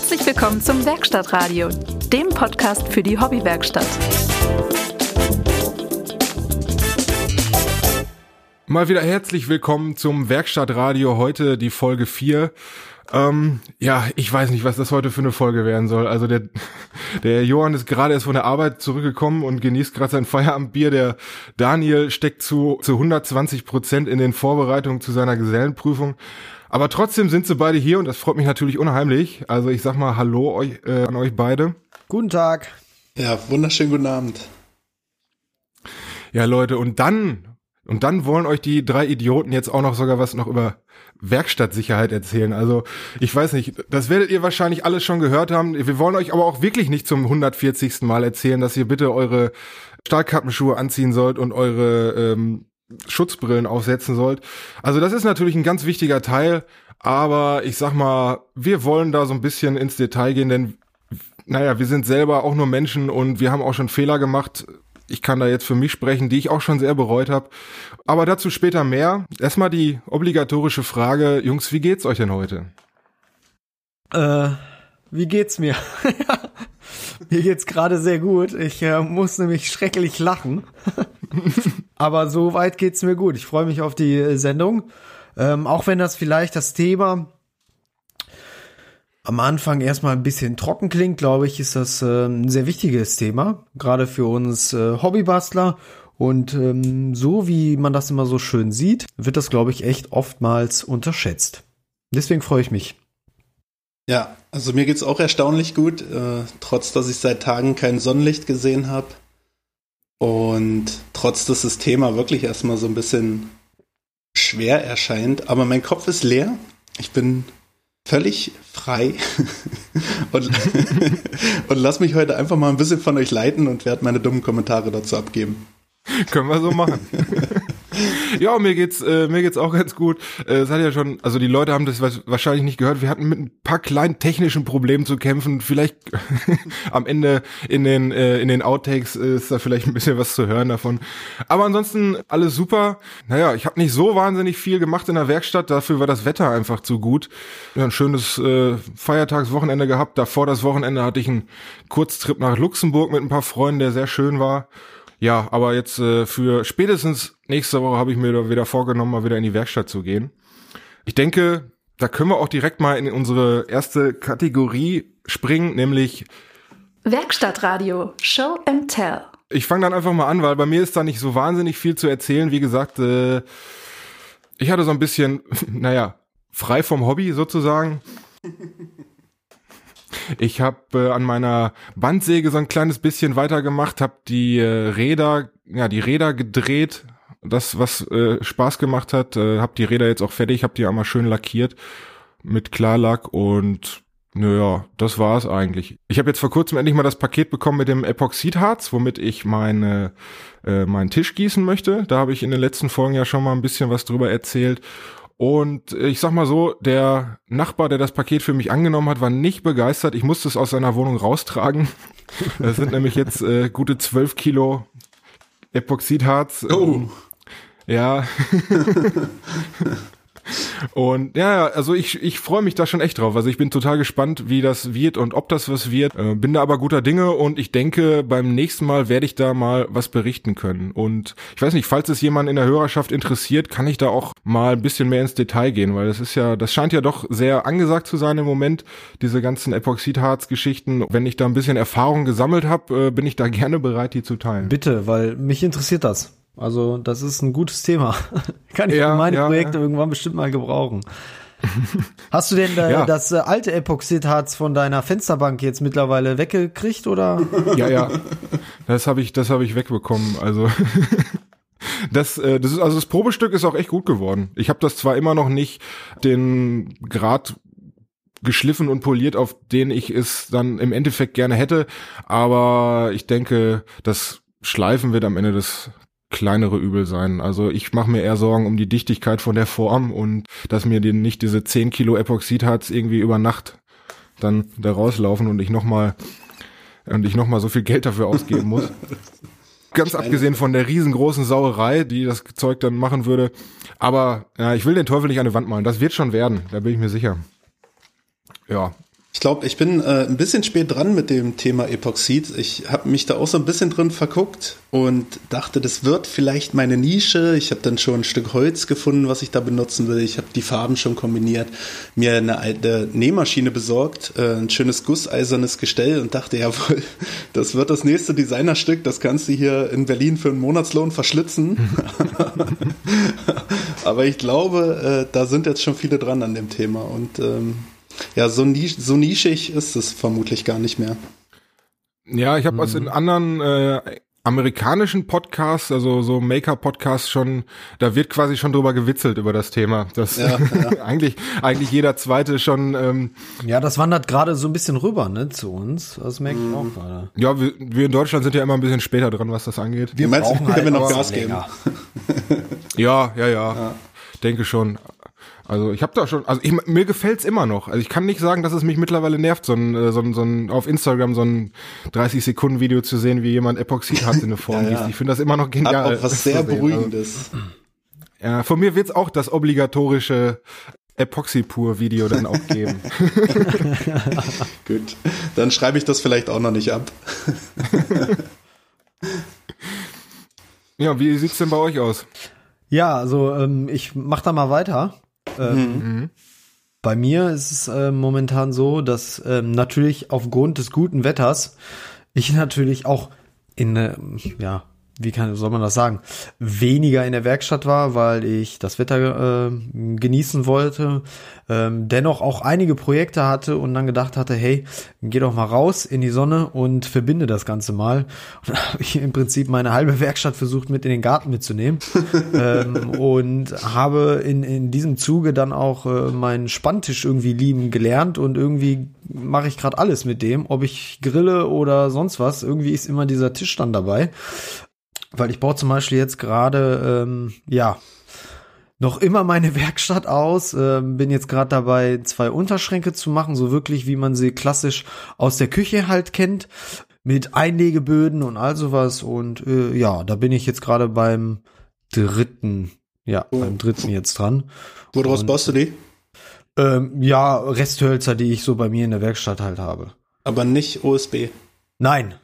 Herzlich willkommen zum Werkstattradio, dem Podcast für die Hobbywerkstatt. Mal wieder herzlich willkommen zum Werkstattradio, heute die Folge 4. Ähm, ja, ich weiß nicht, was das heute für eine Folge werden soll. Also der, der Johann ist gerade erst von der Arbeit zurückgekommen und genießt gerade sein Feierabendbier. Der Daniel steckt zu, zu 120 Prozent in den Vorbereitungen zu seiner Gesellenprüfung. Aber trotzdem sind sie beide hier und das freut mich natürlich unheimlich. Also ich sag mal Hallo euch, äh, an euch beide. Guten Tag. Ja, wunderschönen guten Abend. Ja, Leute, und dann, und dann wollen euch die drei Idioten jetzt auch noch sogar was noch über Werkstattsicherheit erzählen. Also ich weiß nicht, das werdet ihr wahrscheinlich alles schon gehört haben. Wir wollen euch aber auch wirklich nicht zum 140. Mal erzählen, dass ihr bitte eure Stahlkappenschuhe anziehen sollt und eure ähm, Schutzbrillen aufsetzen sollt. Also das ist natürlich ein ganz wichtiger Teil, aber ich sag mal, wir wollen da so ein bisschen ins Detail gehen, denn naja, wir sind selber auch nur Menschen und wir haben auch schon Fehler gemacht. Ich kann da jetzt für mich sprechen, die ich auch schon sehr bereut habe. Aber dazu später mehr. Erstmal die obligatorische Frage, Jungs, wie geht's euch denn heute? Äh, wie geht's mir? mir geht's gerade sehr gut. Ich äh, muss nämlich schrecklich lachen. Aber so weit geht's mir gut. Ich freue mich auf die äh, Sendung. Ähm, auch wenn das vielleicht das Thema am Anfang erstmal ein bisschen trocken klingt, glaube ich, ist das äh, ein sehr wichtiges Thema, gerade für uns äh, Hobbybastler. Und ähm, so wie man das immer so schön sieht, wird das, glaube ich, echt oftmals unterschätzt. Deswegen freue ich mich. Ja, also mir geht's auch erstaunlich gut, äh, trotz dass ich seit Tagen kein Sonnenlicht gesehen habe. Und trotz dass das Thema wirklich erstmal so ein bisschen schwer erscheint. Aber mein Kopf ist leer. Ich bin völlig frei und, und lass mich heute einfach mal ein bisschen von euch leiten und werde meine dummen Kommentare dazu abgeben. Können wir so machen. ja, mir geht's, äh, mir geht's auch ganz gut. Äh, es hat ja schon, also die Leute haben das wahrscheinlich nicht gehört. Wir hatten mit ein paar kleinen technischen Problemen zu kämpfen. Vielleicht am Ende in den äh, in den Outtakes ist da vielleicht ein bisschen was zu hören davon. Aber ansonsten alles super. Naja, ich habe nicht so wahnsinnig viel gemacht in der Werkstatt. Dafür war das Wetter einfach zu gut. Ja, ein schönes äh, Feiertagswochenende gehabt. Davor das Wochenende hatte ich einen Kurztrip nach Luxemburg mit ein paar Freunden, der sehr schön war. Ja, aber jetzt äh, für spätestens nächste Woche habe ich mir wieder vorgenommen, mal wieder in die Werkstatt zu gehen. Ich denke, da können wir auch direkt mal in unsere erste Kategorie springen, nämlich Werkstattradio, Show and Tell. Ich fange dann einfach mal an, weil bei mir ist da nicht so wahnsinnig viel zu erzählen. Wie gesagt, äh, ich hatte so ein bisschen, naja, frei vom Hobby sozusagen. Ich habe äh, an meiner Bandsäge so ein kleines bisschen weitergemacht, habe die äh, Räder, ja, die Räder gedreht, das was äh, Spaß gemacht hat, äh, habe die Räder jetzt auch fertig, habe die einmal schön lackiert mit Klarlack und naja, das war's eigentlich. Ich habe jetzt vor kurzem endlich mal das Paket bekommen mit dem Epoxidharz, womit ich meine äh, meinen Tisch gießen möchte. Da habe ich in den letzten Folgen ja schon mal ein bisschen was drüber erzählt und ich sag mal so, der Nachbar, der das Paket für mich angenommen hat, war nicht begeistert. Ich musste es aus seiner Wohnung raustragen. Das sind nämlich jetzt äh, gute zwölf Kilo Epoxidharz. Oh. Ja. Und ja, also ich, ich freue mich da schon echt drauf. Also ich bin total gespannt, wie das wird und ob das was wird. Äh, bin da aber guter Dinge und ich denke, beim nächsten Mal werde ich da mal was berichten können. Und ich weiß nicht, falls es jemand in der Hörerschaft interessiert, kann ich da auch mal ein bisschen mehr ins Detail gehen, weil das ist ja, das scheint ja doch sehr angesagt zu sein im Moment, diese ganzen Epoxidharz-Geschichten. Wenn ich da ein bisschen Erfahrung gesammelt habe, äh, bin ich da gerne bereit, die zu teilen. Bitte, weil mich interessiert das. Also das ist ein gutes Thema. Kann ich ja, für meine ja, Projekte ja. irgendwann bestimmt mal gebrauchen. Hast du denn äh, das äh, alte Epoxidharz von deiner Fensterbank jetzt mittlerweile weggekriegt oder? Ja, ja. Das habe ich, das habe ich wegbekommen. Also das, äh, das ist also das Probestück ist auch echt gut geworden. Ich habe das zwar immer noch nicht den Grad geschliffen und poliert, auf den ich es dann im Endeffekt gerne hätte, aber ich denke, das Schleifen wird am Ende des kleinere Übel sein. Also ich mache mir eher Sorgen um die Dichtigkeit von der Form und dass mir die, nicht diese 10 Kilo Epoxidharz irgendwie über Nacht dann da rauslaufen und ich nochmal und ich nochmal so viel Geld dafür ausgeben muss. Ganz abgesehen von der riesengroßen Sauerei, die das Zeug dann machen würde. Aber ja, ich will den Teufel nicht an die Wand malen. Das wird schon werden, da bin ich mir sicher. Ja. Ich glaube, ich bin äh, ein bisschen spät dran mit dem Thema Epoxid. Ich habe mich da auch so ein bisschen drin verguckt und dachte, das wird vielleicht meine Nische. Ich habe dann schon ein Stück Holz gefunden, was ich da benutzen will. Ich habe die Farben schon kombiniert, mir eine alte Nähmaschine besorgt, äh, ein schönes gusseisernes Gestell und dachte, jawohl, das wird das nächste Designerstück. Das kannst du hier in Berlin für einen Monatslohn verschlitzen. Aber ich glaube, äh, da sind jetzt schon viele dran an dem Thema und ähm, ja, so, nisch, so nischig ist es vermutlich gar nicht mehr. Ja, ich habe mhm. aus in anderen äh, amerikanischen Podcasts, also so Maker-Podcasts schon, da wird quasi schon drüber gewitzelt über das Thema. Das ja, ja. eigentlich, eigentlich jeder zweite schon. Ähm, ja, das wandert gerade so ein bisschen rüber, ne, zu uns. Das merke ich mhm. auch gerade. Ja, wir, wir in Deutschland sind ja immer ein bisschen später dran, was das angeht. Wir meinst, brauchen halt wir noch Gas geben. ja, ja, ja, ja. Denke schon. Also ich habe da schon, also ich, mir gefällt's immer noch. Also ich kann nicht sagen, dass es mich mittlerweile nervt, so ein, äh, so ein, so ein auf Instagram so ein 30 Sekunden Video zu sehen, wie jemand Epoxid hat in eine Form ja, ja. Ich finde das immer noch genial. Hat auch was sehr also, Beruhigendes. Also, ja, von mir wird's auch das obligatorische Epoxy-Pur-Video dann auch geben. Gut, dann schreibe ich das vielleicht auch noch nicht ab. ja, wie sieht's denn bei euch aus? Ja, also ähm, ich mach da mal weiter. Ähm, mhm. Bei mir ist es äh, momentan so, dass ähm, natürlich aufgrund des guten Wetters ich natürlich auch in, äh, ja, wie kann, soll man das sagen, weniger in der Werkstatt war, weil ich das Wetter äh, genießen wollte, ähm, dennoch auch einige Projekte hatte und dann gedacht hatte, hey, geh doch mal raus in die Sonne und verbinde das Ganze mal. Und da habe ich im Prinzip meine halbe Werkstatt versucht mit in den Garten mitzunehmen ähm, und habe in, in diesem Zuge dann auch äh, meinen Spanntisch irgendwie lieben gelernt und irgendwie mache ich gerade alles mit dem, ob ich grille oder sonst was. Irgendwie ist immer dieser Tisch dann dabei. Weil ich baue zum Beispiel jetzt gerade, ähm, ja, noch immer meine Werkstatt aus. Äh, bin jetzt gerade dabei, zwei Unterschränke zu machen, so wirklich, wie man sie klassisch aus der Küche halt kennt, mit Einlegeböden und all sowas. Und äh, ja, da bin ich jetzt gerade beim dritten, ja, oh. beim dritten jetzt dran. Woraus baust du die? Ähm, ja, Resthölzer, die ich so bei mir in der Werkstatt halt habe. Aber nicht OSB. Nein,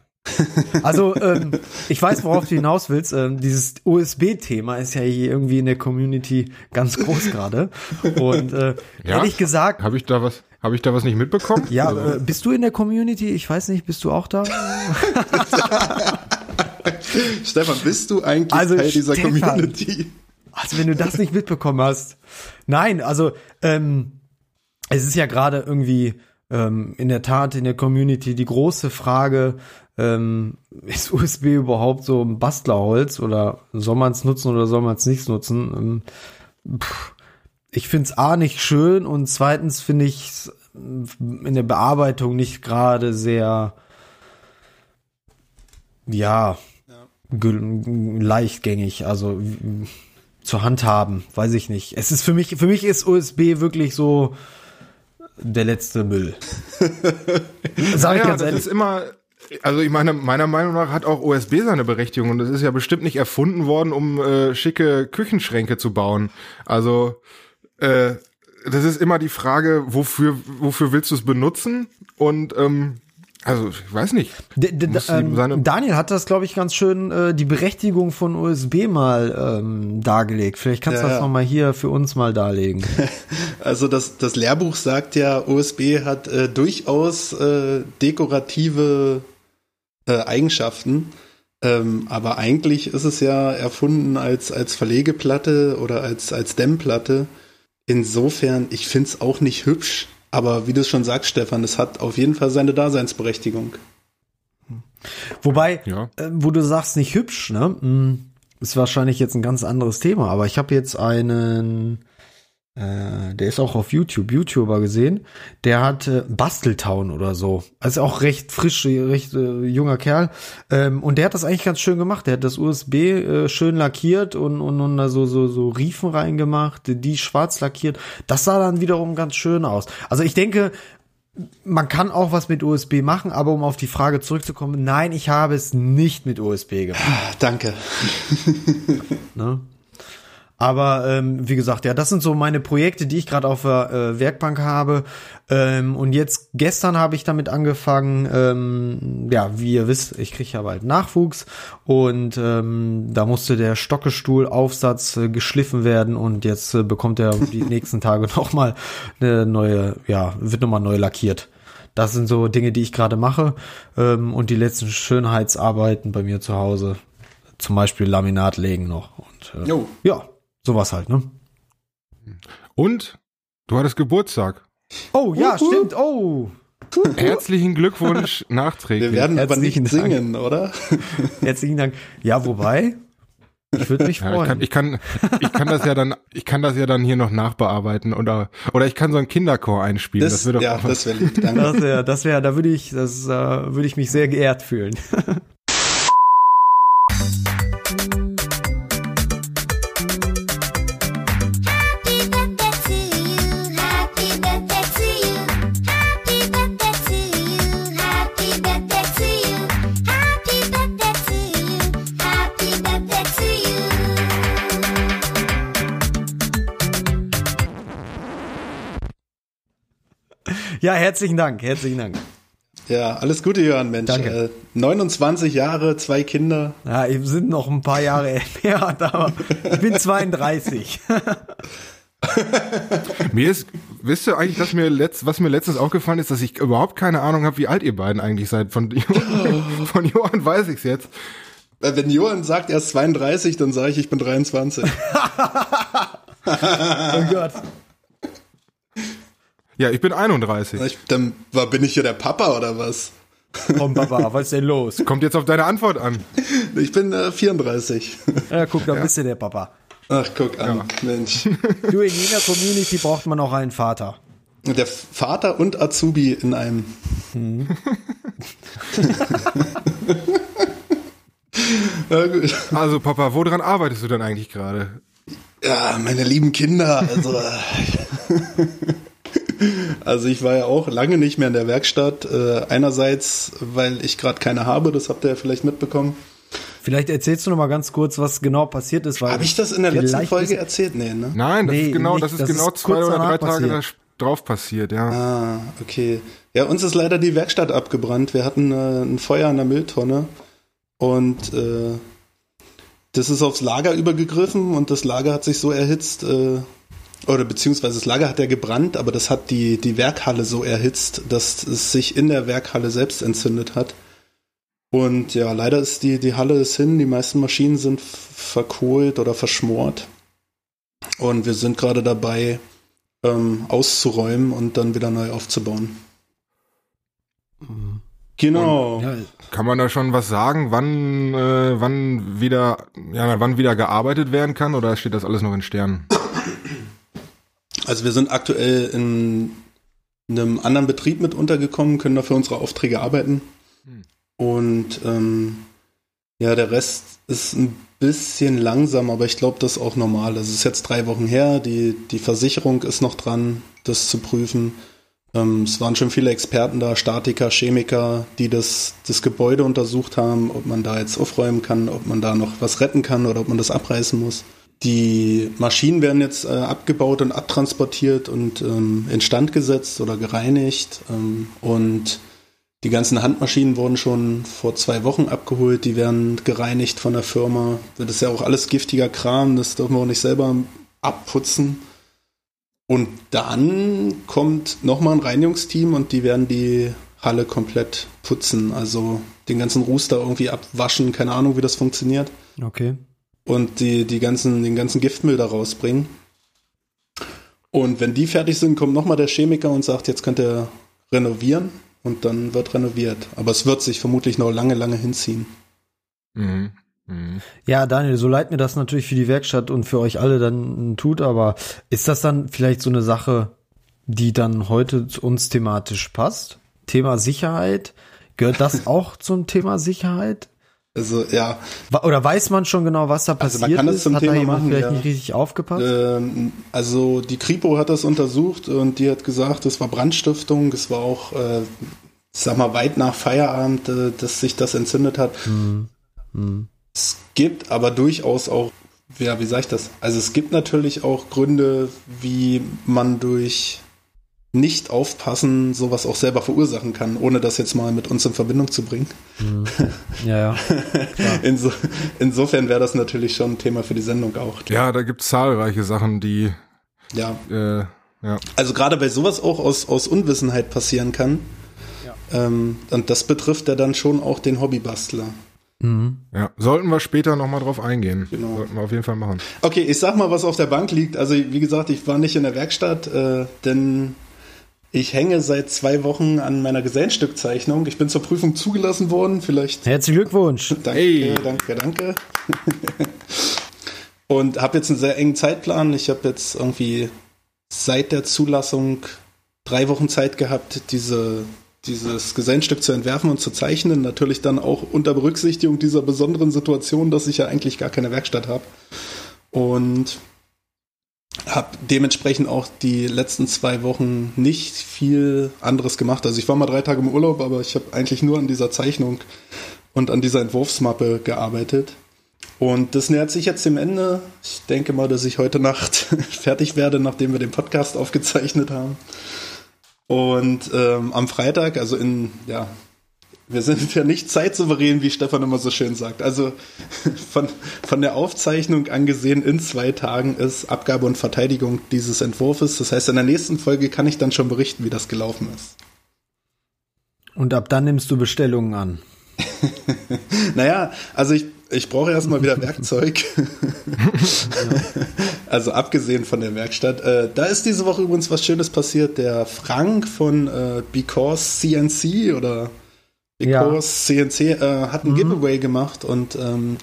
also, ähm, ich weiß, worauf du hinaus willst. Ähm, dieses USB-Thema ist ja hier irgendwie in der Community ganz groß gerade. Und äh, ja? ehrlich gesagt. Habe ich da was? Habe ich da was nicht mitbekommen? Ja, also. äh, bist du in der Community? Ich weiß nicht, bist du auch da? Stefan, bist du eigentlich also, Teil dieser Stefan, Community? Also, wenn du das nicht mitbekommen hast. Nein, also, ähm, es ist ja gerade irgendwie ähm, in der Tat in der Community die große Frage, ähm, ist USB überhaupt so ein Bastlerholz oder soll man es nutzen oder soll man es nicht nutzen? Ähm, ich finde es A nicht schön und zweitens finde ich es in der Bearbeitung nicht gerade sehr ja, ja. leichtgängig, also zu handhaben, weiß ich nicht. Es ist für mich, für mich ist USB wirklich so der letzte Müll. Sag ich ja, ganz ehrlich. Das ist immer, also ich meine, meiner Meinung nach hat auch OSB seine Berechtigung und es ist ja bestimmt nicht erfunden worden, um äh, schicke Küchenschränke zu bauen. Also äh, das ist immer die Frage, wofür wofür willst du es benutzen? Und ähm, also ich weiß nicht. D ähm, Daniel hat das, glaube ich, ganz schön äh, die Berechtigung von USB mal ähm, dargelegt. Vielleicht kannst du das ja. noch mal hier für uns mal darlegen. Also das, das Lehrbuch sagt ja, USB hat äh, durchaus äh, dekorative äh, Eigenschaften. Ähm, aber eigentlich ist es ja erfunden als, als Verlegeplatte oder als, als Dämmplatte. Insofern, ich finde es auch nicht hübsch, aber wie du es schon sagst, Stefan, es hat auf jeden Fall seine Daseinsberechtigung. Wobei, ja. äh, wo du sagst, nicht hübsch, ne? Hm, ist wahrscheinlich jetzt ein ganz anderes Thema, aber ich habe jetzt einen äh, der ist auch auf YouTube, YouTuber gesehen, der hat äh, Basteltown oder so. Also auch recht frisch, recht äh, junger Kerl. Ähm, und der hat das eigentlich ganz schön gemacht. Der hat das USB äh, schön lackiert und, und, und da so, so, so Riefen reingemacht, die schwarz lackiert. Das sah dann wiederum ganz schön aus. Also ich denke, man kann auch was mit USB machen, aber um auf die Frage zurückzukommen, nein, ich habe es nicht mit USB gemacht. Danke. ne? Aber ähm, wie gesagt, ja, das sind so meine Projekte, die ich gerade auf der äh, Werkbank habe. Ähm, und jetzt gestern habe ich damit angefangen. Ähm, ja, wie ihr wisst, ich kriege ja bald Nachwuchs und ähm, da musste der Stockestuhlaufsatz äh, geschliffen werden und jetzt äh, bekommt er die nächsten Tage noch mal eine neue, ja, wird noch mal neu lackiert. Das sind so Dinge, die ich gerade mache ähm, und die letzten Schönheitsarbeiten bei mir zu Hause, zum Beispiel Laminat legen noch und äh, Jo. ja, sowas halt, ne? Und du hattest Geburtstag. Oh, ja, stimmt. Oh, Herzlichen Glückwunsch nachträglich. Wir werden aber nicht Dank. singen, oder? herzlichen Dank. Ja, wobei, ich würde mich Ja, ich freuen. kann, ich kann, ich kann das ja dann, ich kann das ja dann hier noch nachbearbeiten oder, oder ich kann so einen Kinderchor einspielen. Das, Das, doch ja, auch das wäre lieb. Danke. das wäre, das wäre, da würde ich, das äh, würde ich mich sehr geehrt fühlen. Ja, herzlichen Dank, herzlichen Dank. Ja, alles Gute, Jörn, Mensch. Danke. Äh, 29 Jahre, zwei Kinder. Ja, wir sind noch ein paar Jahre mehr, aber ich bin 32. Mir ist, wisst ihr eigentlich, dass mir letzt, was mir letztens aufgefallen ist, dass ich überhaupt keine Ahnung habe, wie alt ihr beiden eigentlich seid. Von, Johann- von Johann weiß ich's jetzt. Äh, Wenn Johann sagt, er ist 32, dann sage ich, ich bin 23. Oh Gott. Ja, ich bin 31. ich, dann war, bin ich hier der Papa oder was? Komm, Papa, was ist denn los? Kommt jetzt auf deine Antwort an. Ich bin äh, 34. Ja, guck, da bist du der Papa. Ach, guck an, Mensch. Du, in jeder Community braucht man auch einen Vater. Der Vater und Azubi in einem. ja, gut. Also Papa, woran arbeitest du denn eigentlich gerade? ja, meine lieben Kinder, also. Also ich war ja auch lange nicht mehr in der Werkstatt. Äh, einerseits, weil ich gerade keine habe, das habt ihr ja vielleicht mitbekommen. Vielleicht erzählst du noch mal ganz kurz, was genau passiert ist. Habe ich das in der letzten Folge ist- erzählt? Nee, ne? Nein, das Nee, ist genau, nicht. das ist Das genau ist zwei oder drei Tage passiert. da drauf passiert, ja. Ah, okay. Ja, uns ist leider die Werkstatt abgebrannt. Wir hatten äh, ein Feuer in der Mülltonne und äh, das ist aufs Lager übergegriffen und das Lager hat sich so erhitzt, äh, oder beziehungsweise das Lager hat ja gebrannt, aber das hat die, die Werkhalle so erhitzt, dass es sich in der Werkhalle selbst entzündet hat. Und ja, leider ist die, die Halle ist hin, die meisten Maschinen sind verkohlt oder verschmort. Und wir sind gerade dabei, ähm, auszuräumen und dann wieder neu aufzubauen. Genau. Ja, Kann man da schon was sagen, wann, äh, wann wieder, ja, wann wieder gearbeitet werden kann oder steht das alles noch in Sternen? Also wir sind aktuell in einem anderen Betrieb mit untergekommen, können da für unsere Aufträge arbeiten. Und ähm, ja, der Rest ist ein bisschen langsam, aber ich glaube, das ist auch normal. Es ist jetzt drei Wochen her, die, die Versicherung ist noch dran, das zu prüfen. Ähm, es waren schon viele Experten da, Statiker, Chemiker, die das, das Gebäude untersucht haben, ob man da jetzt aufräumen kann, ob man da noch was retten kann oder ob man das abreißen muss. Die Maschinen werden jetzt äh, abgebaut und abtransportiert und ähm, instand gesetzt oder gereinigt. Ähm, und die ganzen Handmaschinen wurden schon vor zwei Wochen abgeholt. Die werden gereinigt von der Firma. Das ist ja auch alles giftiger Kram. Das dürfen wir auch nicht selber abputzen. Und dann kommt nochmal ein Reinigungsteam und die werden die Halle komplett putzen. Also den ganzen Ruß irgendwie abwaschen. Keine Ahnung, wie das funktioniert okay. Und die, die ganzen, den ganzen Giftmüll da rausbringen. Und wenn die fertig sind, kommt nochmal der Chemiker und sagt, jetzt könnt ihr renovieren und dann wird renoviert. Aber es wird sich vermutlich noch lange, lange hinziehen. Mhm. Mhm. Ja, Daniel, so leid mir das natürlich für die Werkstatt und für euch alle dann tut, aber ist das dann vielleicht so eine Sache, die dann heute zu uns thematisch passt? Thema Sicherheit? Gehört das auch zum Thema Sicherheit? Also ja, Oder weiß man schon genau, was da Also passiert man kann das ist? zum da Thema machen, vielleicht ja. nicht richtig aufgepasst? ähm, also die Kripo hat das untersucht und die hat gesagt, es war Brandstiftung, es war auch, äh, sag mal, weit nach Feierabend, äh, dass sich das entzündet hat. Hm. Hm. Es gibt aber durchaus auch ja, wie sage ich das? Also es gibt natürlich auch Gründe, wie man durch nicht aufpassen sowas auch selber verursachen kann, ohne das jetzt mal mit uns in Verbindung zu bringen. Ja, ja. Inso, insofern wäre das natürlich schon ein Thema für die Sendung auch. Ja, da gibt's zahlreiche Sachen, die, Ja, äh, ja. also gerade bei sowas auch aus, aus Unwissenheit passieren kann. Ähm, und das betrifft ja dann schon auch den Hobbybastler. Ja, sollten wir später nochmal drauf eingehen. Genau. Sollten wir auf jeden Fall machen. Okay, ich sag mal, was auf der Bank liegt. Also wie gesagt, ich war nicht in der Werkstatt, äh, denn ich hänge seit zwei Wochen an meiner Gesellenstückzeichnung. Ich bin zur Prüfung zugelassen worden. Vielleicht Herzlichen Glückwunsch. Danke, Hey. danke, danke. Und habe jetzt einen sehr engen Zeitplan. Ich habe jetzt irgendwie seit der Zulassung drei Wochen Zeit gehabt, diese, dieses Gesellenstück zu entwerfen und zu zeichnen. Natürlich dann auch unter Berücksichtigung dieser besonderen Situation, dass ich ja eigentlich gar keine Werkstatt habe. Und habe dementsprechend auch die letzten zwei Wochen nicht viel anderes gemacht. Also ich war mal drei Tage im Urlaub, aber ich habe eigentlich nur an dieser Zeichnung und an dieser Entwurfsmappe gearbeitet. Und das nähert sich jetzt dem Ende. Ich denke mal, dass ich heute Nacht fertig werde, nachdem wir den Podcast aufgezeichnet haben. Und ähm, am Freitag, also in, ja, wir sind ja nicht zeitsouverän, wie Stefan immer so schön sagt. Also von, von der Aufzeichnung angesehen in zwei Tagen ist Abgabe und Verteidigung dieses Entwurfs. Das heißt, in der nächsten Folge kann ich dann schon berichten, wie das gelaufen ist. Und ab dann nimmst du Bestellungen an. Naja, also ich, ich brauche erstmal wieder Werkzeug. also abgesehen von der Werkstatt. Äh, da ist diese Woche übrigens was Schönes passiert. Der Frank von äh, Because CNC oder Because CNC äh, hat ein Giveaway gemacht und ähm,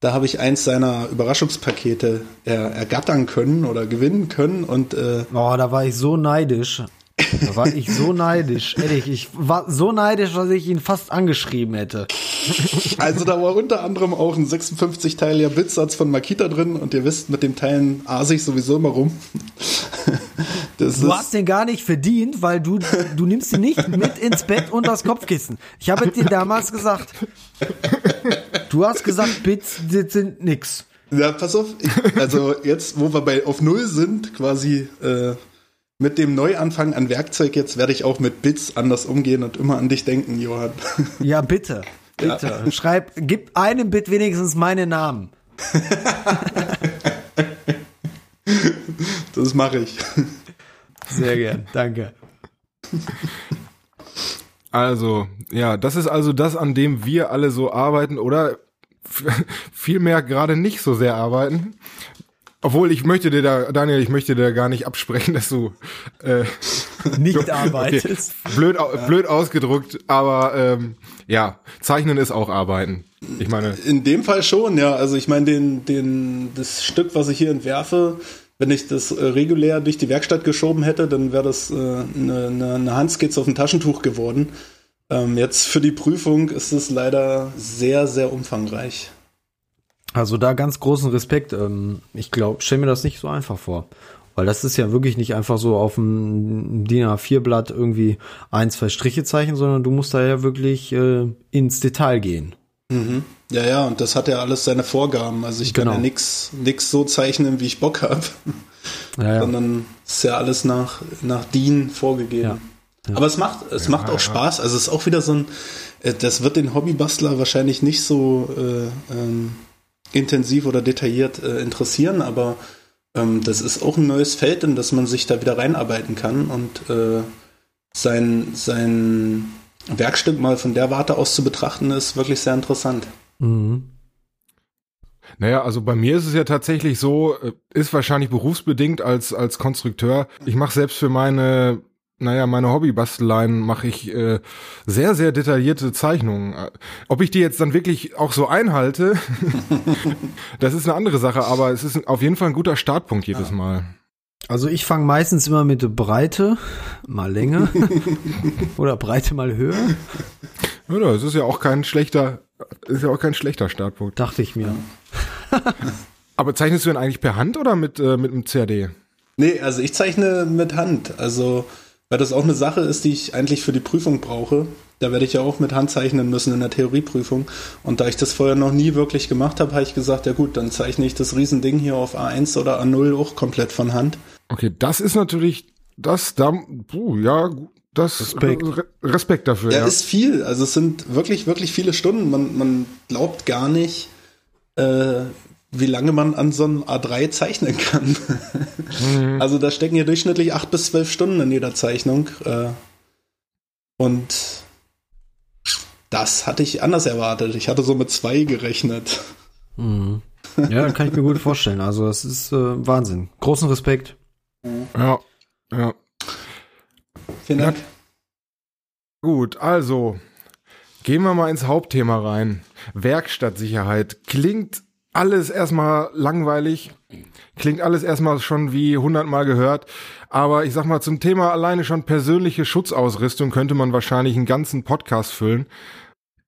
da habe ich eins seiner Überraschungspakete er, ergattern können oder gewinnen können und äh, Oh, da war ich so neidisch. Da war ich so neidisch. Ehrlich, ich war so neidisch, dass ich ihn fast angeschrieben hätte. Also da war unter anderem auch ein 56-teiliger Bitsatz von Makita drin und ihr wisst, mit dem Teilen aase ich sowieso immer rum. Das Du hast den gar nicht verdient, weil du, du nimmst ihn nicht mit ins Bett und das Kopfkissen. Ich habe dir damals gesagt. Du hast gesagt, Bits, sind nix. ja, pass auf, ich, also jetzt, wo wir bei auf Null sind, quasi äh, mit dem Neuanfang an Werkzeug, jetzt werde ich auch mit Bits anders umgehen und immer an dich denken, Johann. Ja, bitte. Bitte. Schreib, gib einem Bit wenigstens meinen Namen. Das mache ich. Sehr gern. Danke. Also, ja, das ist also das, an dem wir alle so arbeiten oder vielmehr gerade nicht so sehr arbeiten. Obwohl, ich möchte dir da, Daniel, ich möchte dir gar nicht absprechen, dass du äh, Nicht arbeitest. blöd, au- blöd ausgedruckt, aber ähm, ja, Zeichnen ist auch Arbeiten. Ich meine, In dem Fall schon, ja. Also ich meine, den, den, das Stück, was ich hier entwerfe, wenn ich das äh, regulär durch die Werkstatt geschoben hätte, dann wäre das äh, eine, eine, eine Handskizze auf ein Taschentuch geworden. Ähm, jetzt für die Prüfung ist es leider sehr, sehr umfangreich. Also da ganz großen Respekt. Ähm, Ich glaube, stell mir das nicht so einfach vor. Weil das ist ja wirklich nicht einfach so auf dem DIN A4-Blatt irgendwie ein, zwei Striche zeichnen, sondern du musst da ja wirklich äh, ins Detail gehen. Ja, ja, und das hat ja alles seine Vorgaben. Also ich kann Genau. ja nix, nix so zeichnen, wie ich Bock habe, Ja, ja. sondern ist ja alles nach, nach DIN vorgegeben. Ja. Aber es macht, es macht auch Spaß. Also es ist auch wieder so ein, äh, das wird den Hobbybastler wahrscheinlich nicht so äh, ähm, intensiv oder detailliert äh, interessieren, aber ähm, das ist auch ein neues Feld, in das man sich da wieder reinarbeiten kann und äh, sein, sein Werkstück mal von der Warte aus zu betrachten, ist wirklich sehr interessant. Mhm. Naja, also bei mir ist es ja tatsächlich so, äh, ist wahrscheinlich berufsbedingt als, als Konstrukteur. Ich mache selbst für meine, naja, meine Hobbybasteleien mache ich äh, sehr, sehr detaillierte Zeichnungen. Ob ich die jetzt dann wirklich auch so einhalte, das ist eine andere Sache, aber es ist auf jeden Fall ein guter Startpunkt jedes Mal. Also ich fange meistens immer mit Breite mal Länge oder Breite mal Höhe, Ja, es ist ja auch kein schlechter, ist ja auch kein schlechter Startpunkt. dachte ich mir. Aber zeichnest du denn eigentlich per Hand oder mit, äh, mit einem CAD? Nee, also ich zeichne mit Hand. Also weil das auch eine Sache ist, die ich eigentlich für die Prüfung brauche. Da werde ich ja auch mit Hand zeichnen müssen in der Theorieprüfung. Und da ich das vorher noch nie wirklich gemacht habe, habe ich gesagt, ja gut, dann zeichne ich das Riesending hier auf A1 oder A0 auch komplett von Hand. Okay, das ist natürlich, das, da, puh, ja, das, Respekt. Re Respekt dafür, Ja, ja. ist viel. Also es sind wirklich, wirklich viele Stunden. Man, man glaubt gar nicht, äh, wie lange man an so einem A3 zeichnen kann. Also da stecken ja durchschnittlich acht bis zwölf Stunden in jeder Zeichnung. Äh, und das hatte ich anders erwartet. Ich hatte so mit zwei gerechnet. Mhm. Ja, kann ich mir gut vorstellen. Also das ist äh, Wahnsinn. Großen Respekt. ja, ja. Vielen Dank. Gut, also gehen wir mal ins Hauptthema rein. Werkstattsicherheit. Klingt alles erstmal langweilig, klingt alles erstmal schon wie hundertmal gehört, aber ich sag mal zum Thema alleine schon persönliche Schutzausrüstung könnte man wahrscheinlich einen ganzen Podcast füllen.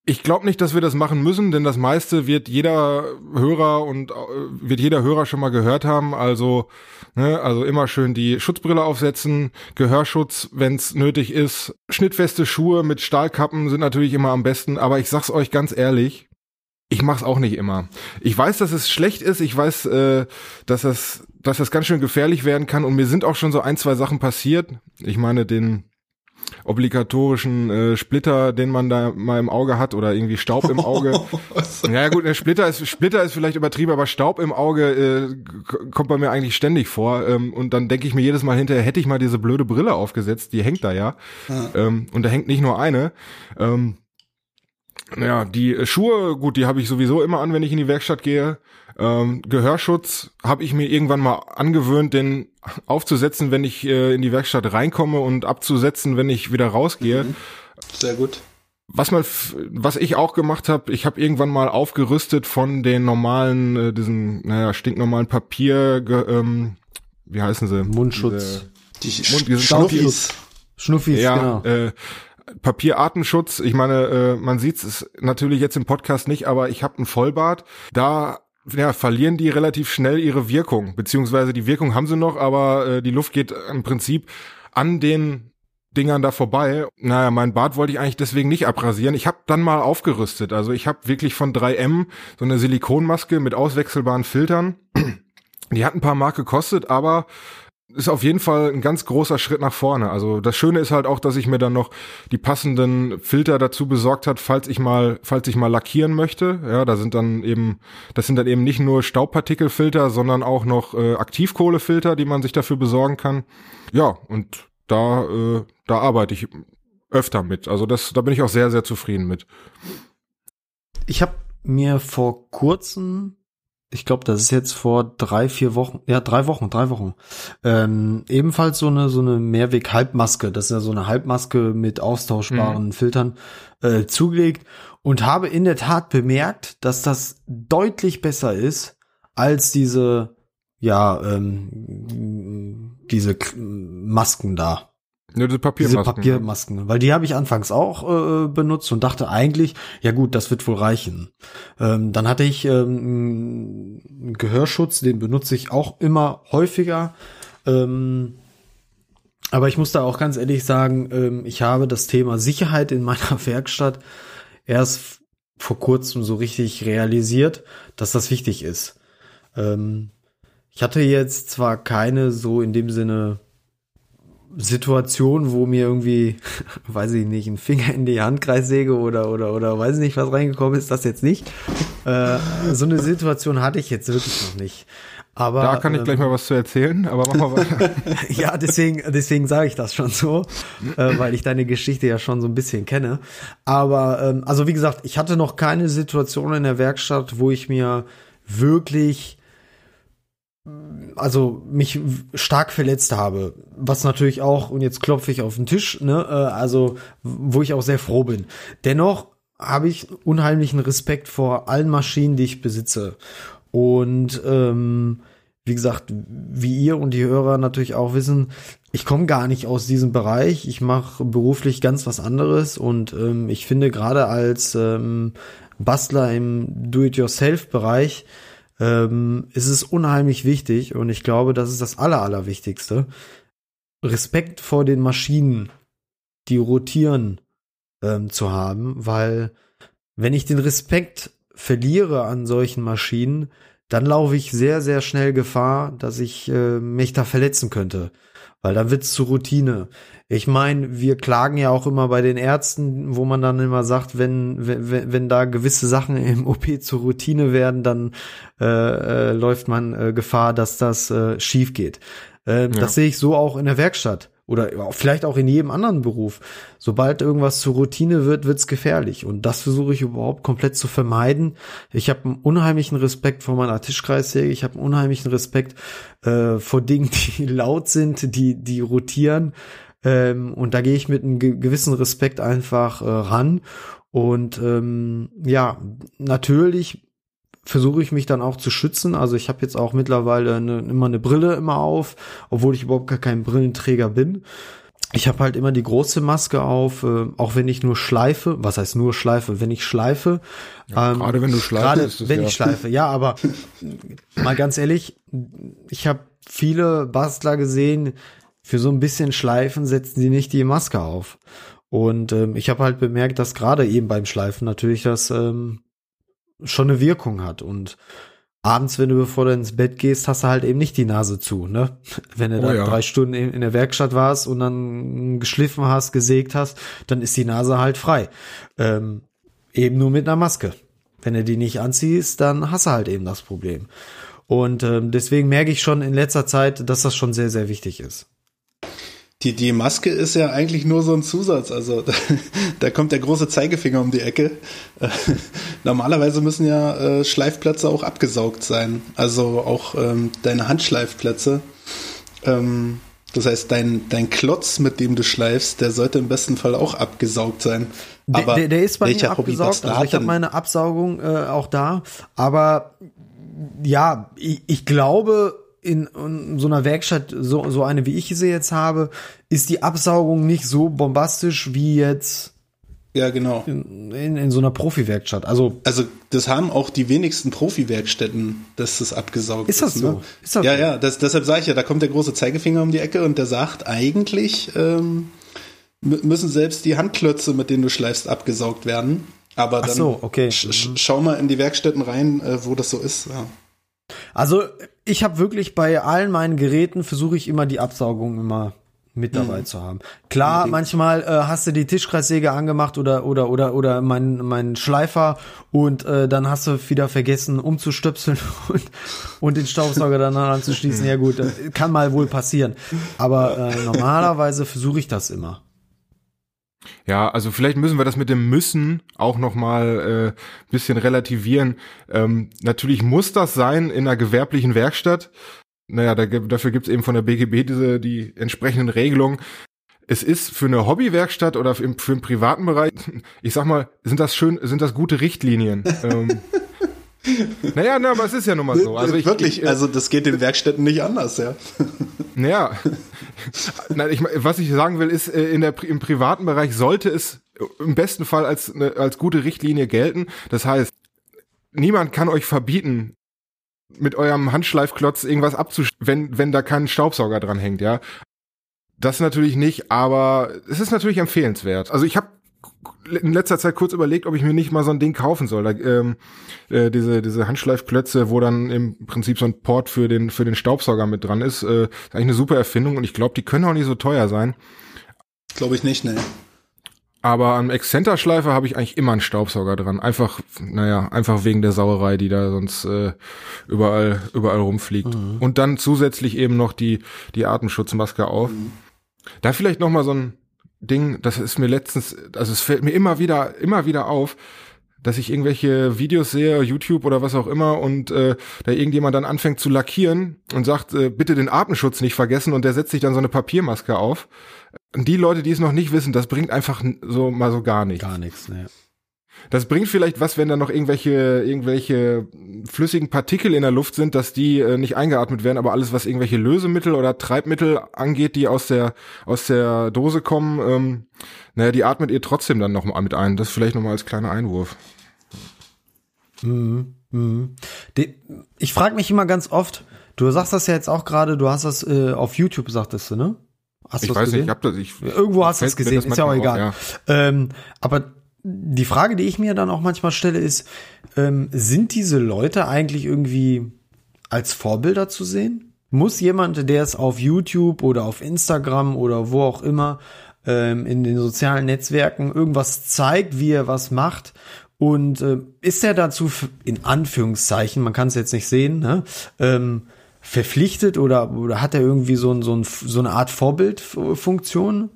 Ich glaube nicht, dass wir das machen müssen, denn das meiste wird jeder Hörer und äh, wird jeder Hörer schon mal gehört haben. Also, ne, also immer schön die Schutzbrille aufsetzen, Gehörschutz, wenn's nötig ist. Schnittfeste Schuhe mit Stahlkappen sind natürlich immer am besten. Aber ich sag's euch ganz ehrlich, ich mach's auch nicht immer. Ich weiß, dass es schlecht ist. Ich weiß, äh, dass das, dass das ganz schön gefährlich werden kann. Und mir sind auch schon so ein, zwei Sachen passiert. Ich meine, den obligatorischen äh, Splitter, den man da mal im Auge hat oder irgendwie Staub im Auge. ja gut, der Splitter ist Splitter ist vielleicht übertrieben, aber Staub im Auge äh, kommt bei mir eigentlich ständig vor. Ähm, und dann denke ich mir jedes Mal hinterher, hätte ich mal diese blöde Brille aufgesetzt, die hängt da ja. Ähm, und da hängt nicht nur eine. Ähm, ja, die Schuhe, gut, die habe ich sowieso immer an, wenn ich in die Werkstatt gehe. Ähm, Gehörschutz habe ich mir irgendwann mal angewöhnt, den aufzusetzen, wenn ich äh, in die Werkstatt reinkomme und abzusetzen, wenn ich wieder rausgehe. Sehr gut. Was man, was ich auch gemacht habe, ich habe irgendwann mal aufgerüstet von den normalen, äh, diesen, naja, stinknormalen Papier, ähm, wie heißen sie? Mundschutz. Diese, Die Mund- Schnuffis. Schnuffis, ja, genau. äh, Papierartenschutz. Ich meine, äh, man sieht es natürlich jetzt im Podcast nicht, aber ich habe einen Vollbart. Da ja, verlieren die relativ schnell ihre Wirkung, beziehungsweise die Wirkung haben sie noch, aber äh, die Luft geht im Prinzip an den Dingern da vorbei. Naja, mein Bart wollte ich eigentlich deswegen nicht abrasieren. Ich habe dann mal aufgerüstet. Also ich habe wirklich von 3M so eine Silikonmaske mit auswechselbaren Filtern. Die hat ein paar Mark gekostet, aber ist auf jeden Fall ein ganz großer Schritt nach vorne. Also das Schöne ist halt auch, dass ich mir dann noch die passenden Filter dazu besorgt hat, falls ich mal, falls ich mal lackieren möchte. Ja, da sind dann eben, das sind dann eben nicht nur Staubpartikelfilter, sondern auch noch äh, Aktivkohlefilter, die man sich dafür besorgen kann. Ja, und da, äh, da arbeite ich öfter mit. Also das, da bin ich auch sehr, sehr zufrieden mit. Ich habe mir vor kurzem, ich glaube, das ist jetzt vor drei, vier Wochen, ja, drei Wochen, drei Wochen, ähm, ebenfalls so eine, so eine Mehrweg-Halbmaske, das ist ja so eine Halbmaske mit austauschbaren Filtern, äh, zugelegt und habe in der Tat bemerkt, dass das deutlich besser ist als diese, ja, ähm, diese Masken da. Ja, diese Diese Papiermasken. Papiermasken, weil die habe ich anfangs auch äh, benutzt und dachte eigentlich, ja gut, das wird wohl reichen. Ähm, dann hatte ich ähm, einen Gehörschutz, den benutze ich auch immer häufiger. Ähm, aber ich muss da auch ganz ehrlich sagen, ähm, ich habe das Thema Sicherheit in meiner Werkstatt erst vor kurzem so richtig realisiert, dass das wichtig ist. Ähm, ich hatte jetzt zwar keine so in dem Sinne Situation, wo mir irgendwie, weiß ich nicht, ein Finger in die Handkreissäge oder oder oder weiß ich nicht, was reingekommen ist, das jetzt nicht. Äh, so eine Situation hatte ich jetzt wirklich noch nicht. Aber Da kann ich ähm, gleich mal was zu erzählen, aber machen wir weiter. ja, deswegen, deswegen sage ich das schon so, äh, weil ich deine Geschichte ja schon so ein bisschen kenne. Aber ähm, also wie gesagt, ich hatte noch keine Situation in der Werkstatt, wo ich mir wirklich also mich stark verletzt habe, was natürlich auch und jetzt klopfe ich auf den Tisch, ne, äh, also wo ich auch sehr froh bin. Dennoch habe ich unheimlichen Respekt vor allen Maschinen, die ich besitze. Und ähm, wie gesagt, wie ihr und die Hörer natürlich auch wissen, ich komme gar nicht aus diesem Bereich. Ich mache beruflich ganz was anderes und ähm, ich finde gerade als ähm, Bastler im Do-it-yourself-Bereich ähm, ist es unheimlich wichtig und ich glaube, das ist das Aller, Allerwichtigste, Respekt vor den Maschinen, die rotieren, ähm, zu haben, weil wenn ich den Respekt verliere an solchen Maschinen, dann laufe ich sehr, sehr schnell Gefahr, dass ich äh, mich da verletzen könnte. Weil dann wird's zur Routine. Ich meine, wir klagen ja auch immer bei den Ärzten, wo man dann immer sagt, wenn, wenn, wenn da gewisse Sachen im OP zur Routine werden, dann äh, äh, läuft man äh, Gefahr, dass das äh, schief geht. Äh, Ja. Das sehe ich so auch in der Werkstatt oder vielleicht auch in jedem anderen Beruf. Sobald irgendwas zur Routine wird, wird's gefährlich. Und das versuche ich überhaupt komplett zu vermeiden. Ich habe einen unheimlichen Respekt vor meiner Tischkreissäge. Ich habe einen unheimlichen Respekt äh, vor Dingen, die laut sind, die, die rotieren. Ähm, und da gehe ich mit einem ge gewissen Respekt einfach äh, ran. Und ähm, ja, natürlich versuche ich mich dann auch zu schützen. Also ich habe jetzt auch mittlerweile eine, immer eine Brille immer auf, obwohl ich überhaupt gar kein Brillenträger bin. Ich habe halt immer die große Maske auf, äh, auch wenn ich nur schleife. Was heißt nur schleife? Wenn ich schleife. ähm, gerade wenn du schleifst, Gerade ist es wenn ja- ich schleife, ja, aber mal ganz ehrlich, ich habe viele Bastler gesehen, für so ein bisschen Schleifen setzen sie nicht die Maske auf. Und ähm, ich habe halt bemerkt, dass gerade eben beim Schleifen natürlich das ähm, schon eine Wirkung hat. Und abends, wenn du bevor du ins Bett gehst, hast du halt eben nicht die Nase zu, ne? Wenn du Oh da ja. drei Stunden in, in der Werkstatt warst und dann geschliffen hast, gesägt hast, dann ist die Nase halt frei. Ähm, eben nur mit einer Maske. Wenn du die nicht anziehst, dann hast du halt eben das Problem. Und ähm, deswegen merke ich schon in letzter Zeit, dass das schon sehr, sehr wichtig ist. Die, die Maske ist ja eigentlich nur so ein Zusatz. Also da, da kommt der große Zeigefinger um die Ecke. Äh, Normalerweise müssen ja äh, Schleifplätze auch abgesaugt sein. Also auch ähm, deine Handschleifplätze. Ähm, das heißt, dein, dein Klotz, mit dem du schleifst, der sollte im besten Fall auch abgesaugt sein. Der, Aber der, der ist bei mir abgesaugt. Also ich habe meine Absaugung äh, auch da. Aber ja, ich, ich glaube, in, in so einer Werkstatt, so, so eine wie ich sie jetzt habe, ist die Absaugung nicht so bombastisch wie jetzt Ja, genau. in, in, in so einer Profi-Werkstatt. Also Also das haben auch die wenigsten Profi-Werkstätten, dass das abgesaugt ist. Ist das so? Ne? Ist das ja, so? ja, das, deshalb sage ich ja, da kommt der große Zeigefinger um die Ecke und der sagt, eigentlich ähm, mü- müssen selbst die Handklötze, mit denen du schleifst, abgesaugt werden. Aber Ach dann so, okay. sch sch schau mal in die Werkstätten rein, äh, wo das so ist. Ja. Also ich habe wirklich bei allen meinen Geräten versuche ich immer die Absaugung immer mit dabei zu haben. Klar, manchmal äh, hast du die Tischkreissäge angemacht oder oder oder oder mein mein Schleifer und äh, dann hast du wieder vergessen umzustöpseln und und den Staubsauger dann anzuschließen. Ja gut, äh, kann mal wohl passieren. Aber äh, normalerweise versuche ich das immer. Ja, also vielleicht müssen wir das mit dem Müssen auch noch mal äh, bisschen relativieren. Ähm, natürlich muss das sein in einer gewerblichen Werkstatt. Naja, da, gibt- dafür gibt's eben von der BGB diese die entsprechenden Regelungen. Es ist für eine Hobbywerkstatt oder für, im- für einen privaten Bereich, ich sag mal, sind das schön, sind das gute Richtlinien. ähm, naja, na, aber es ist ja nun mal so. Also ich, Wirklich, ich, äh, also das geht den Werkstätten nicht anders, ja. naja, Nein, ich, was ich sagen will, ist, äh, in der, im privaten Bereich sollte es im besten Fall als, eine, als gute Richtlinie gelten. Das heißt, niemand kann euch verbieten, mit eurem Handschleifklotz irgendwas abzusch, wenn, wenn da kein Staubsauger dran hängt, ja. Das natürlich nicht, aber es ist natürlich empfehlenswert. Also ich habe in letzter Zeit kurz überlegt, ob ich mir nicht mal so ein Ding kaufen soll. Da, ähm, äh, diese, diese Handschleifklötze, wo dann im Prinzip so ein Port für den, für den Staubsauger mit dran ist, äh, ist eigentlich eine super Erfindung und ich glaube, die können auch nicht so teuer sein. Glaube ich nicht, ne. Aber am Exzenterschleifer habe ich eigentlich immer einen Staubsauger dran. Einfach, naja, einfach wegen der Sauerei, die da sonst äh, überall, überall rumfliegt. Und dann zusätzlich eben noch die, die Atemschutzmaske auf. Da vielleicht noch mal so ein Ding, das ist mir letztens, also es fällt mir immer wieder, immer wieder auf, dass ich irgendwelche Videos sehe, YouTube oder was auch immer, und äh, da irgendjemand dann anfängt zu lackieren und sagt, äh, bitte den Atemschutz nicht vergessen, und der setzt sich dann so eine Papiermaske auf. Und die Leute, die es noch nicht wissen, das bringt einfach so mal so gar nichts. Gar nichts. Ne. Das bringt vielleicht was, wenn da noch irgendwelche, irgendwelche flüssigen Partikel in der Luft sind, dass die äh, nicht eingeatmet werden, aber alles, was irgendwelche Lösemittel oder Treibmittel angeht, die aus der, aus der Dose kommen, ähm, naja, die atmet ihr trotzdem dann noch mal mit ein. Das vielleicht noch mal als kleiner Einwurf. Mhm. Mhm. Ich frage mich immer ganz oft, du sagst das ja jetzt auch gerade, du hast das äh, auf YouTube, sagtest du, ne? Hast Ich weiß nicht, gesehen? ich hab das, ich, Irgendwo hast du es mir gesehen, das ist ja auch egal. auf, Ähm, aber die Frage, die ich mir dann auch manchmal stelle, ist, ähm, sind diese Leute eigentlich irgendwie als Vorbilder zu sehen? Muss jemand, der es auf YouTube oder auf Instagram oder wo auch immer ähm, in den sozialen Netzwerken irgendwas zeigt, wie er was macht und äh, ist er dazu in Anführungszeichen, man kann es jetzt nicht sehen, ne, ähm, verpflichtet oder, oder hat er irgendwie so, ein, so, ein, so eine Art Vorbildfunktion?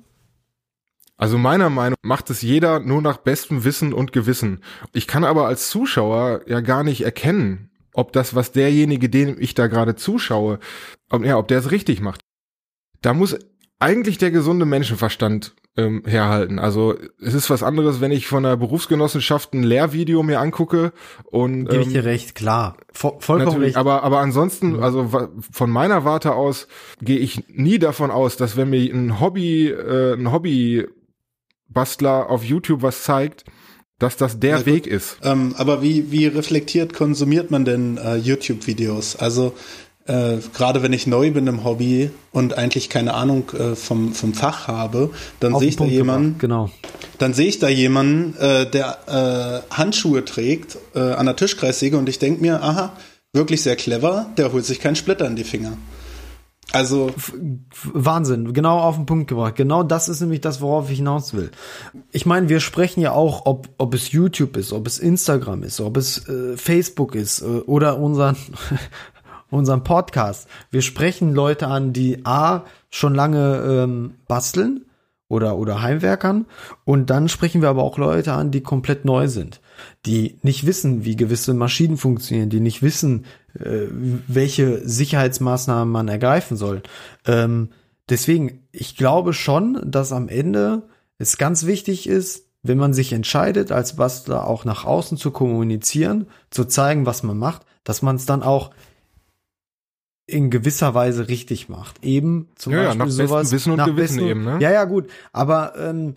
Also meiner Meinung nach macht es jeder nur nach bestem Wissen und Gewissen. Ich kann aber als Zuschauer ja gar nicht erkennen, ob das, was derjenige, dem ich da gerade zuschaue, ob, ja, ob der es richtig macht. Da muss eigentlich der gesunde Menschenverstand ähm, herhalten. Also es ist was anderes, wenn ich von einer Berufsgenossenschaft ein Lehrvideo mir angucke und Gebe ich ähm, dir recht, klar. Vo vollkommen recht. aber, aber ansonsten, also wa- von meiner Warte aus, gehe ich nie davon aus, dass wenn mir ein Hobby, äh, ein Hobbybastler auf YouTube was zeigt, dass das der gut. Weg ist. Ähm, aber wie, wie reflektiert konsumiert man denn äh, YouTube-Videos? Also äh, gerade wenn ich neu bin im Hobby und eigentlich keine Ahnung äh, vom, vom Fach habe, dann sehe ich da jemanden, Genau. dann sehe ich da jemanden, äh, der äh, Handschuhe trägt äh, an der Tischkreissäge und ich denke mir, aha, wirklich sehr clever, der holt sich keinen Splitter in die Finger. Also Wahnsinn, genau auf den Punkt gebracht. Genau das ist nämlich das, worauf ich hinaus will. Ich meine, wir sprechen ja auch, ob, ob es YouTube ist, ob es Instagram ist, ob es äh, Facebook ist äh, oder unseren, unseren Podcast. Wir sprechen Leute an, die A, schon lange ähm, basteln oder, oder Heimwerkern und dann sprechen wir aber auch Leute an, die komplett neu sind, die nicht wissen, wie gewisse Maschinen funktionieren, die nicht wissen, äh, welche Sicherheitsmaßnahmen man ergreifen soll. Ähm, deswegen, ich glaube schon, dass am Ende es ganz wichtig ist, wenn man sich entscheidet, als Bastler auch nach außen zu kommunizieren, zu zeigen, was man macht, dass man es dann auch in gewisser Weise richtig macht. Eben zum Ja, ja, Beispiel nach sowas. Wissen und nach Gewissen eben, ne? Ja, ja, gut. Aber ähm,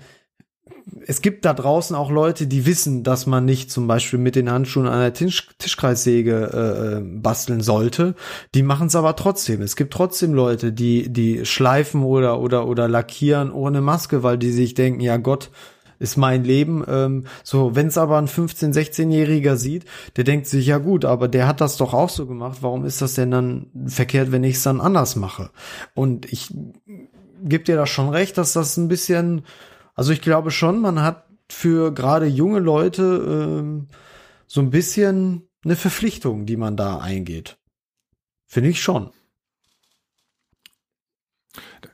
es gibt da draußen auch Leute, die wissen, dass man nicht zum Beispiel mit den Handschuhen an der Tisch Tischkreissäge äh, äh, basteln sollte. Die machen es aber trotzdem. Es gibt trotzdem Leute, die die schleifen oder oder oder lackieren ohne Maske, weil die sich denken, ja Gott ist mein Leben. Ähm, so, wenn es aber ein 15-, 16-Jähriger sieht, der denkt sich, ja gut, aber der hat das doch auch so gemacht. Warum ist das denn dann verkehrt, wenn ich es dann anders mache? Und ich gebe dir da schon recht, dass das ein bisschen, also ich glaube schon, man hat für gerade junge Leute ähm, so ein bisschen eine Verpflichtung, die man da eingeht. Finde ich schon.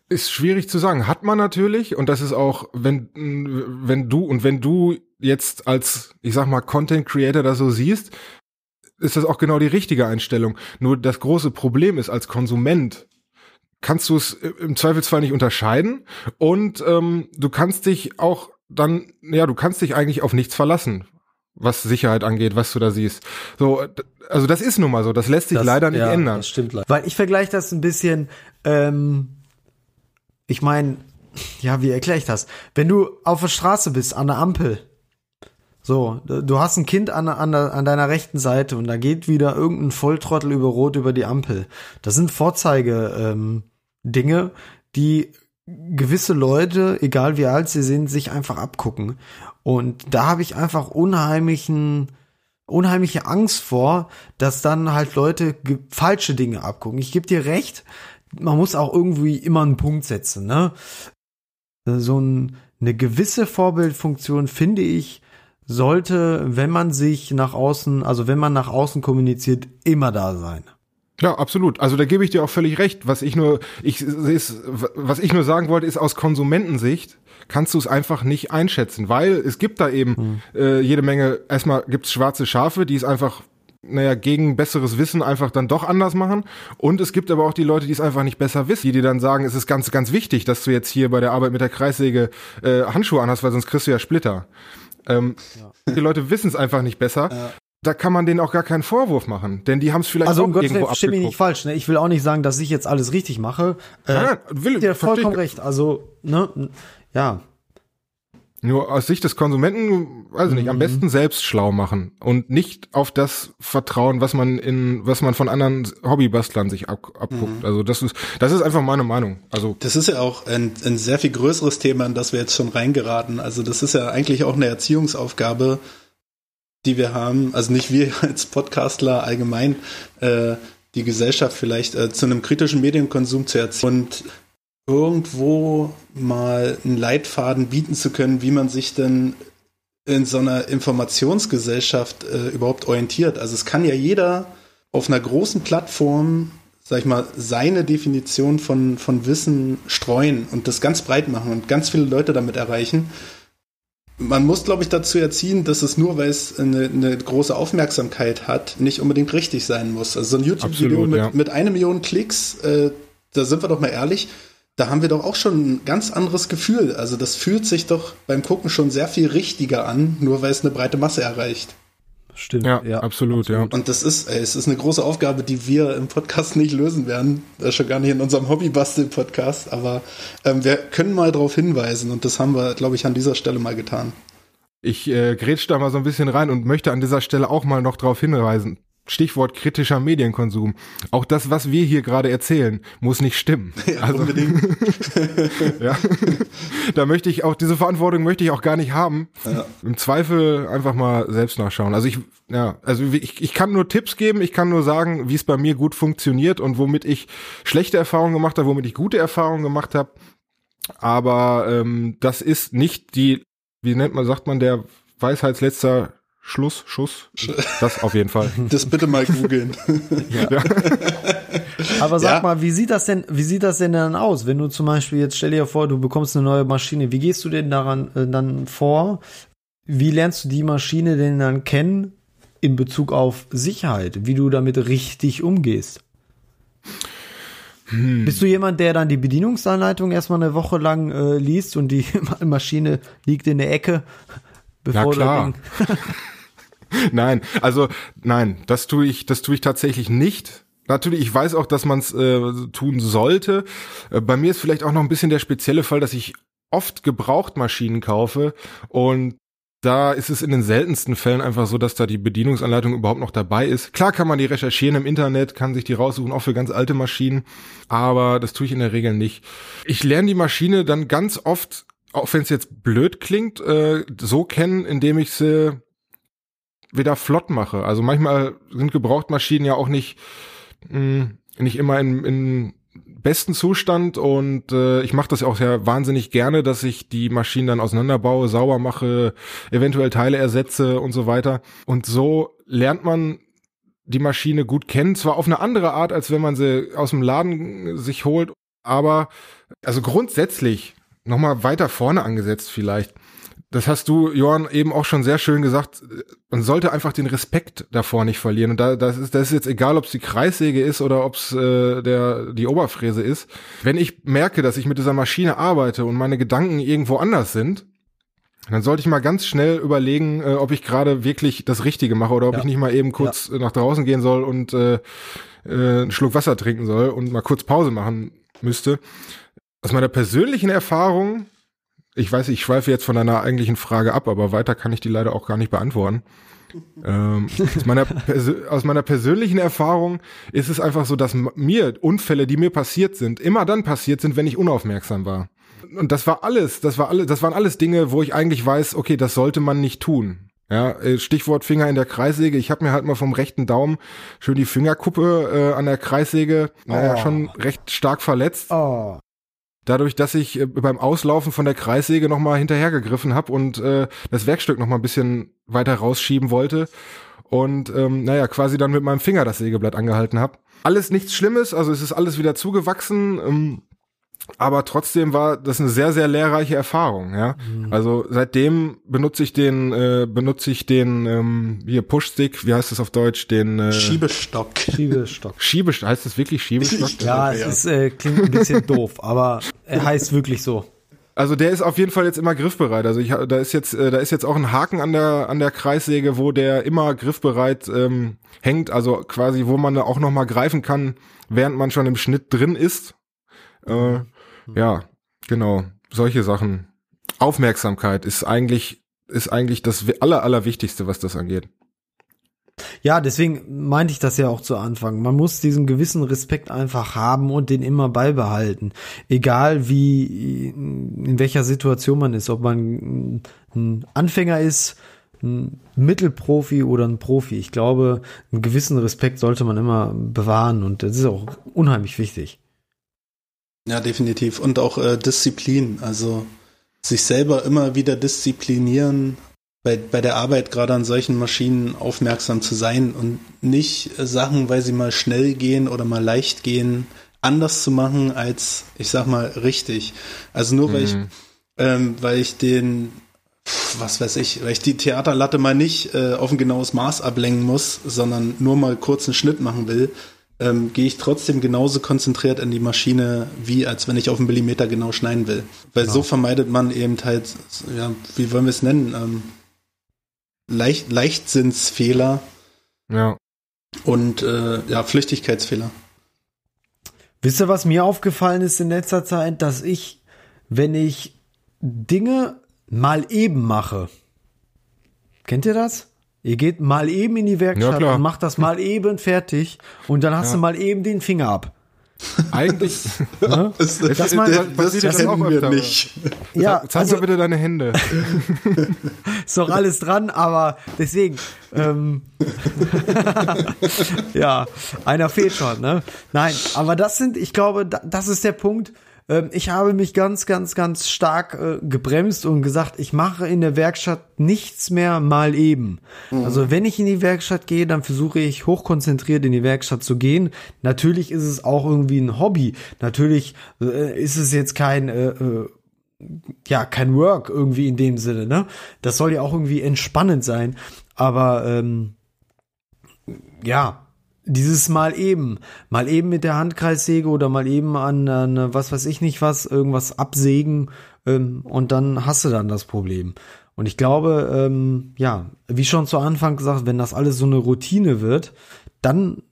Ist schwierig zu sagen. Hat man natürlich, und das ist auch, wenn, wenn du, und wenn du jetzt als, ich sag mal, Content Creator das so siehst, ist das auch genau die richtige Einstellung. Nur das große Problem ist, als Konsument kannst du es im Zweifelsfall nicht unterscheiden und ähm, du kannst dich auch dann, ja, du kannst dich eigentlich auf nichts verlassen, was Sicherheit angeht, was du da siehst. So, also das ist nun mal so, das lässt sich Das- leider nicht ja, ändern. Das stimmt leider. Weil ich vergleiche das ein bisschen, ähm, ich meine, ja, wie erkläre ich das? Wenn du auf der Straße bist, an der Ampel, so, du hast ein Kind an, an, an deiner rechten Seite und da geht wieder irgendein Volltrottel über Rot über die Ampel. Das sind Vorzeige, ähm, Dinge, die gewisse Leute, egal wie alt sie sind, sich einfach abgucken. Und da habe ich einfach unheimlichen, unheimliche Angst vor, dass dann halt Leute falsche Dinge abgucken. Ich gebe dir recht, man muss auch irgendwie immer einen Punkt setzen, ne? So ein, eine gewisse Vorbildfunktion finde ich sollte, wenn man sich nach außen, also wenn man nach außen kommuniziert, immer da sein. Ja, absolut. Also da gebe ich dir auch völlig recht. Was ich nur, ich es, was ich nur sagen wollte, ist aus Konsumentensicht kannst du es einfach nicht einschätzen, weil es gibt da eben äh, jede Menge. Erstmal gibt's schwarze Schafe, die es einfach naja, gegen besseres Wissen einfach dann doch anders machen. Und es gibt aber auch die Leute, die es einfach nicht besser wissen, die dir dann sagen, es ist ganz, ganz wichtig, dass du jetzt hier bei der Arbeit mit der Kreissäge äh, Handschuhe anhast, weil sonst kriegst du ja Splitter. Ähm, Die Leute wissen es einfach nicht besser. Da kann man denen auch gar keinen Vorwurf machen, denn die haben es vielleicht Also auch um Gottes irgendwo versteh mich nicht abgeguckt. falsch, ne? Ich will auch nicht sagen, dass ich jetzt alles richtig mache. Äh, Nein, will, dir vollkommen recht. Also, ne, ja. Nur aus Sicht des Konsumenten, weiß ich nicht, am besten selbst schlau machen und nicht auf das vertrauen, was man in, was man von anderen Hobbybastlern sich ab, abguckt. Also das ist, das ist einfach meine Meinung. Also Das ist ja auch ein, ein sehr viel größeres Thema, in das wir jetzt schon reingeraten. Also das ist ja eigentlich auch eine Erziehungsaufgabe, die wir haben. Also nicht wir als Podcastler allgemein, äh, die Gesellschaft vielleicht äh, zu einem kritischen Medienkonsum zu erziehen und irgendwo mal einen Leitfaden bieten zu können, wie man sich denn in so einer Informationsgesellschaft äh, überhaupt orientiert. Also es kann ja jeder auf einer großen Plattform, sag ich mal, seine Definition von, von Wissen streuen und das ganz breit machen und ganz viele Leute damit erreichen. Man muss, glaube ich, dazu erziehen, dass es nur, weil es eine, eine große Aufmerksamkeit hat, nicht unbedingt richtig sein muss. Also so ein YouTube-Video mit, ja. mit einer Million Klicks, äh, da sind wir doch mal ehrlich, da haben wir doch auch schon ein ganz anderes Gefühl. Also das fühlt sich doch beim Gucken schon sehr viel richtiger an, nur weil es eine breite Masse erreicht. Stimmt. ja, absolut, ja. Und das ist, ey, es ist eine große Aufgabe, die wir im Podcast nicht lösen werden. Das ist schon gar nicht in unserem Hobbybastel-Podcast, aber ähm, wir können mal darauf hinweisen und das haben wir, glaube ich, an dieser Stelle mal getan. Ich äh, grätsch da mal so ein bisschen rein und möchte an dieser Stelle auch mal noch darauf hinweisen. Stichwort kritischer Medienkonsum. Auch das, was wir hier gerade erzählen, muss nicht stimmen. Ja, also, unbedingt. ja. da möchte ich auch, diese Verantwortung möchte ich auch gar nicht haben. Ja. Im Zweifel einfach mal selbst nachschauen. Also ich, ja, also ich, ich kann nur Tipps geben, ich kann nur sagen, wie es bei mir gut funktioniert und womit ich schlechte Erfahrungen gemacht habe, womit ich gute Erfahrungen gemacht habe. Aber ähm, das ist nicht die, wie nennt man, sagt man, der Weisheitsletzter Schluss, Schuss. Das auf jeden Fall. Das bitte mal googeln. Aber sag Ja. mal, wie sieht das denn, wie sieht das denn dann aus, wenn du zum Beispiel jetzt stell dir vor, du bekommst eine neue Maschine, wie gehst du denn daran äh, dann vor? Wie lernst du die Maschine denn dann kennen in Bezug auf Sicherheit, wie du damit richtig umgehst? Hm. Bist du jemand, der dann die Bedienungsanleitung erstmal eine Woche lang äh, liest und die Maschine liegt in der Ecke, bevor klar. Nein, also nein, das tue ich, das tue ich tatsächlich nicht. Natürlich, ich weiß auch, dass man es äh, tun sollte. Äh, bei mir ist vielleicht auch noch ein bisschen der spezielle Fall, dass ich oft Gebrauchtmaschinen kaufe und da ist es in den seltensten Fällen einfach so, dass da die Bedienungsanleitung überhaupt noch dabei ist. Klar kann man die recherchieren im Internet, kann sich die raussuchen, auch für ganz alte Maschinen, aber das tue ich in der Regel nicht. Ich lerne die Maschine dann ganz oft, auch wenn es jetzt blöd klingt, äh, so kennen, indem ich sie wieder flott mache. Also manchmal sind Gebrauchtmaschinen ja auch nicht mh, nicht immer in, in besten Zustand und äh, ich mache das ja auch sehr wahnsinnig gerne, dass ich die Maschinen dann auseinanderbaue, sauber mache, eventuell Teile ersetze und so weiter. Und so lernt man die Maschine gut kennen, zwar auf eine andere Art, als wenn man sie aus dem Laden sich holt, aber also grundsätzlich nochmal weiter vorne angesetzt vielleicht. Das hast du, Johann, eben auch schon sehr schön gesagt. Man sollte einfach den Respekt davor nicht verlieren. Und da, das ist, das ist jetzt egal, ob es die Kreissäge ist oder ob es äh, der die Oberfräse ist. Wenn ich merke, dass ich mit dieser Maschine arbeite und meine Gedanken irgendwo anders sind, dann sollte ich mal ganz schnell überlegen, äh, ob ich gerade wirklich das Richtige mache oder ob Ja. ich nicht mal eben kurz äh, nach draußen gehen soll und äh, äh, einen Schluck Wasser trinken soll und mal kurz Pause machen müsste. Aus meiner persönlichen Erfahrung, ich weiß, ich schweife jetzt von deiner eigentlichen Frage ab, aber weiter kann ich die leider auch gar nicht beantworten. ähm, aus, meiner aus meiner persönlichen Erfahrung ist es einfach so, dass mir Unfälle, die mir passiert sind, immer dann passiert sind, wenn ich unaufmerksam war. Und das war alles, das war alles, das waren alles Dinge, wo ich eigentlich weiß, okay, das sollte man nicht tun. Ja, äh, Stichwort Finger in der Kreissäge. Ich habe mir halt mal vom rechten Daumen schön die Fingerkuppe äh, an der Kreissäge naja, Oh. schon recht stark verletzt Oh. Dadurch, dass ich äh, beim Auslaufen von der Kreissäge nochmal hinterhergegriffen habe und äh, das Werkstück nochmal ein bisschen weiter rausschieben wollte und ähm, naja, quasi dann mit meinem Finger das Sägeblatt angehalten habe. Alles nichts Schlimmes, also es ist alles wieder zugewachsen, ähm, aber trotzdem war das eine sehr, sehr lehrreiche Erfahrung, ja. Also seitdem benutze ich den, äh, benutze ich den ähm, hier Pushstick, wie heißt das auf Deutsch, den äh, Schiebestock. Schiebestock. Schiebestock, heißt das wirklich Schiebestock? Ja, es Ja. ist, äh, klingt ein bisschen doof, aber er heißt wirklich so. Also der ist auf jeden Fall jetzt immer griffbereit. Also ich, da ist jetzt, äh, da ist jetzt auch ein Haken an der an der Kreissäge, wo der immer griffbereit ähm, hängt. Also quasi, wo man auch noch mal greifen kann, während man schon im Schnitt drin ist. Äh, ja, genau, solche Sachen. Aufmerksamkeit ist eigentlich, ist eigentlich das aller, allerwichtigste, was das angeht. Ja, deswegen meinte ich das ja auch zu Anfang. Man muss diesen gewissen Respekt einfach haben und den immer beibehalten. Egal wie, in welcher Situation man ist, ob man ein Anfänger ist, ein Mittelprofi oder ein Profi. Ich glaube, einen gewissen Respekt sollte man immer bewahren und das ist auch unheimlich wichtig. Ja, definitiv. Und auch äh, Disziplin. Also sich selber immer wieder disziplinieren, bei, bei der Arbeit gerade an solchen Maschinen aufmerksam zu sein und nicht äh, Sachen, weil sie mal schnell gehen oder mal leicht gehen, anders zu machen als, ich sag mal, richtig. Also nur weil ich, ähm, weil ich den, was weiß ich, weil ich die Theaterlatte mal nicht äh, auf ein genaues Maß ablenken muss, sondern nur mal kurz einen Schnitt machen will, ähm, gehe ich trotzdem genauso konzentriert in die Maschine, wie als wenn ich auf einen Millimeter genau schneiden will. Weil so vermeidet man eben halt, ja, wie wollen wir es nennen, ähm, Leicht, Leichtsinnsfehler Ja. und äh, ja, Flüchtigkeitsfehler. Wisst ihr, was mir aufgefallen ist in letzter Zeit, dass ich, wenn ich Dinge mal eben mache, kennt ihr das? Ihr geht mal eben in die Ja, Werkstatt klar. und macht das mal eben fertig und dann hast Ja. du mal eben den Finger ab. Eigentlich, Ne? Das, Das mal- das, passiert das auch kennen wir öfter. nicht. Ja, zeig also mal bitte deine Hände. ist doch alles dran, aber deswegen, ähm, ja, einer fehlt schon, ne? Nein, aber das sind, ich glaube, da, das ist der Punkt. Ähm, ich habe mich ganz, ganz, ganz stark äh, gebremst und gesagt, ich mache in der Werkstatt nichts mehr mal eben. Also wenn ich in die Werkstatt gehe, dann versuche ich hochkonzentriert in die Werkstatt zu gehen. Natürlich ist es auch irgendwie ein Hobby. Natürlich äh, ist es jetzt kein äh, äh, ja, kein Work irgendwie in dem Sinne, ne? Das soll ja auch irgendwie entspannend sein. Aber ähm, ja, dieses mal eben, mal eben mit der Handkreissäge oder mal eben an, an was weiß ich nicht was, irgendwas absägen ähm, und dann hast du dann das Problem. Und ich glaube, ähm, ja, wie schon zu Anfang gesagt, wenn das alles so eine Routine wird, dann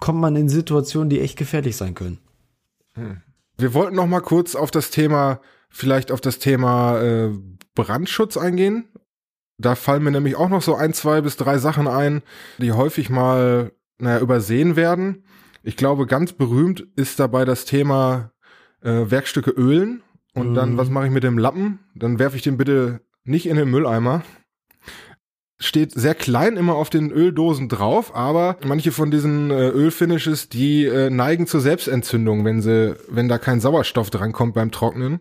kommt man in Situationen, die echt gefährlich sein können. Wir wollten noch mal kurz auf das Thema, vielleicht auf das Thema äh, Brandschutz eingehen. Da fallen mir nämlich auch noch so ein, zwei bis drei Sachen ein, die häufig mal naja, übersehen werden. Ich glaube, ganz berühmt ist dabei das Thema äh, Werkstücke ölen. Und dann, Mhm. was mache ich mit dem Lappen? Dann werfe ich den bitte nicht in den Mülleimer. Steht sehr klein immer auf den Öldosen drauf, aber manche von diesen äh, Ölfinishes, die äh, neigen zur Selbstentzündung, wenn sie, wenn da kein Sauerstoff drankommt beim Trocknen.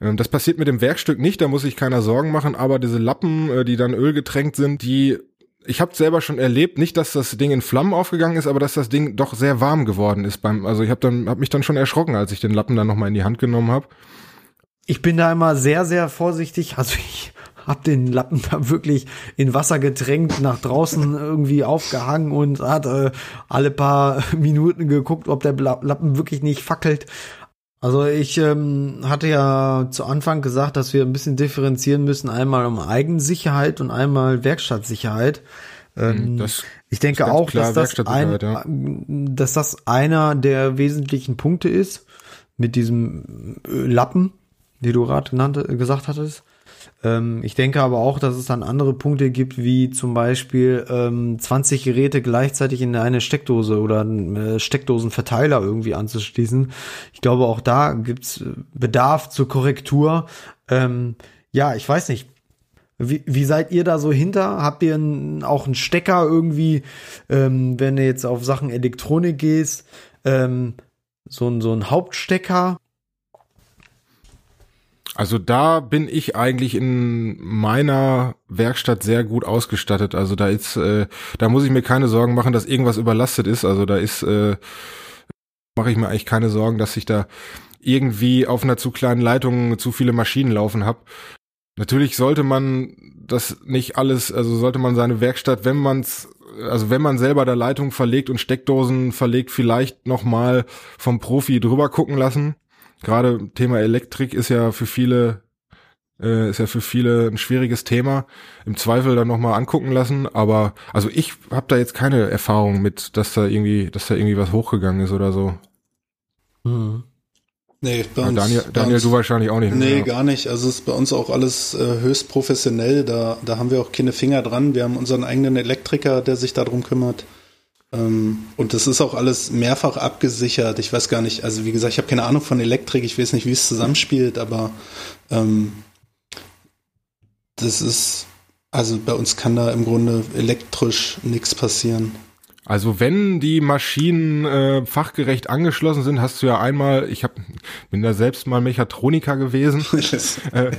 Ähm, Das passiert mit dem Werkstück nicht, da muss sich keiner Sorgen machen, aber diese Lappen, äh, die dann ölgetränkt sind, die ich habe selber schon erlebt, nicht, dass das Ding in Flammen aufgegangen ist, aber dass das Ding doch sehr warm geworden ist beim also ich habe dann hab mich dann schon erschrocken, als ich den Lappen dann noch mal in die Hand genommen habe. Ich bin da immer sehr, sehr vorsichtig. Also ich hab den Lappen da wirklich in Wasser getränkt, nach draußen irgendwie aufgehangen und hat äh, alle paar Minuten geguckt, ob der Lappen wirklich nicht fackelt. Also ich ähm, hatte ja zu Anfang gesagt, dass wir ein bisschen differenzieren müssen, einmal um Eigensicherheit und einmal Werkstattsicherheit. Ähm, Das ich denke auch, dass das, ein, Werkstattsicherheit, dass das einer der wesentlichen Punkte ist mit diesem äh, Lappen, die du gerade genannt, gesagt hattest. Ähm, ich denke aber auch, dass es dann andere Punkte gibt, wie zum Beispiel ähm, 20 Geräte gleichzeitig in eine Steckdose oder einen äh, Steckdosenverteiler irgendwie anzuschließen. Ich glaube, auch da gibt's äh, Bedarf zur Korrektur. Ähm, ja, ich weiß nicht. Wie, wie seid ihr da so hinter? Habt ihr n, auch einen Stecker irgendwie, ähm, wenn du jetzt auf Sachen Elektronik gehst, ähm, so ein, so ein Hauptstecker? Also da bin ich eigentlich in meiner Werkstatt sehr gut ausgestattet. Also da ist, äh, da muss ich mir keine Sorgen machen, dass irgendwas überlastet ist. Also da ist, äh, mache ich mir eigentlich keine Sorgen, dass ich da irgendwie auf einer zu kleinen Leitung zu viele Maschinen laufen habe. Natürlich sollte man das nicht alles, also sollte man seine Werkstatt, wenn man's, also wenn man selber da Leitung verlegt und Steckdosen verlegt, vielleicht noch mal vom Profi drüber gucken lassen. Gerade Thema Elektrik ist ja für viele äh, ist ja für viele ein schwieriges Thema. Im Zweifel dann noch mal angucken lassen. Aber also ich habe da jetzt keine Erfahrung mit, dass da irgendwie, dass da irgendwie was hochgegangen ist oder so. Hm. Nee, bei uns, Daniel, bei Daniel uns, du wahrscheinlich auch nicht. Nee, Ja. gar nicht. Also ist bei uns auch alles äh, höchst professionell. Da, da haben wir auch keine Finger dran. Wir haben unseren eigenen Elektriker, der sich darum kümmert. Ähm, und das ist auch alles mehrfach abgesichert. Ich weiß gar nicht, also wie gesagt, ich habe keine Ahnung von Elektrik. Ich weiß nicht, wie es zusammenspielt, aber ähm, das ist, also bei uns kann da im Grunde elektrisch nichts passieren. Also wenn die Maschinen äh, fachgerecht angeschlossen sind, hast du ja einmal, ich hab, bin da selbst mal Mechatroniker gewesen, äh,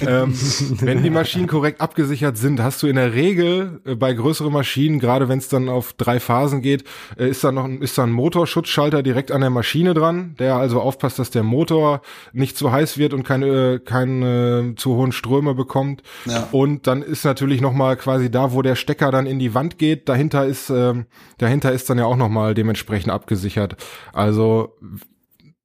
ähm, wenn die Maschinen korrekt abgesichert sind, hast du in der Regel äh, bei größeren Maschinen, gerade wenn es dann auf drei Phasen geht, äh, ist da noch ein, ist da ein Motorschutzschalter direkt an der Maschine dran, der also aufpasst, dass der Motor nicht zu heiß wird und keine, keine zu hohen Ströme bekommt. Ja. Und dann ist natürlich noch mal quasi da, wo der Stecker dann in die Wand geht, dahinter ist ähm, dahinter ist dann ja auch noch mal dementsprechend abgesichert. Also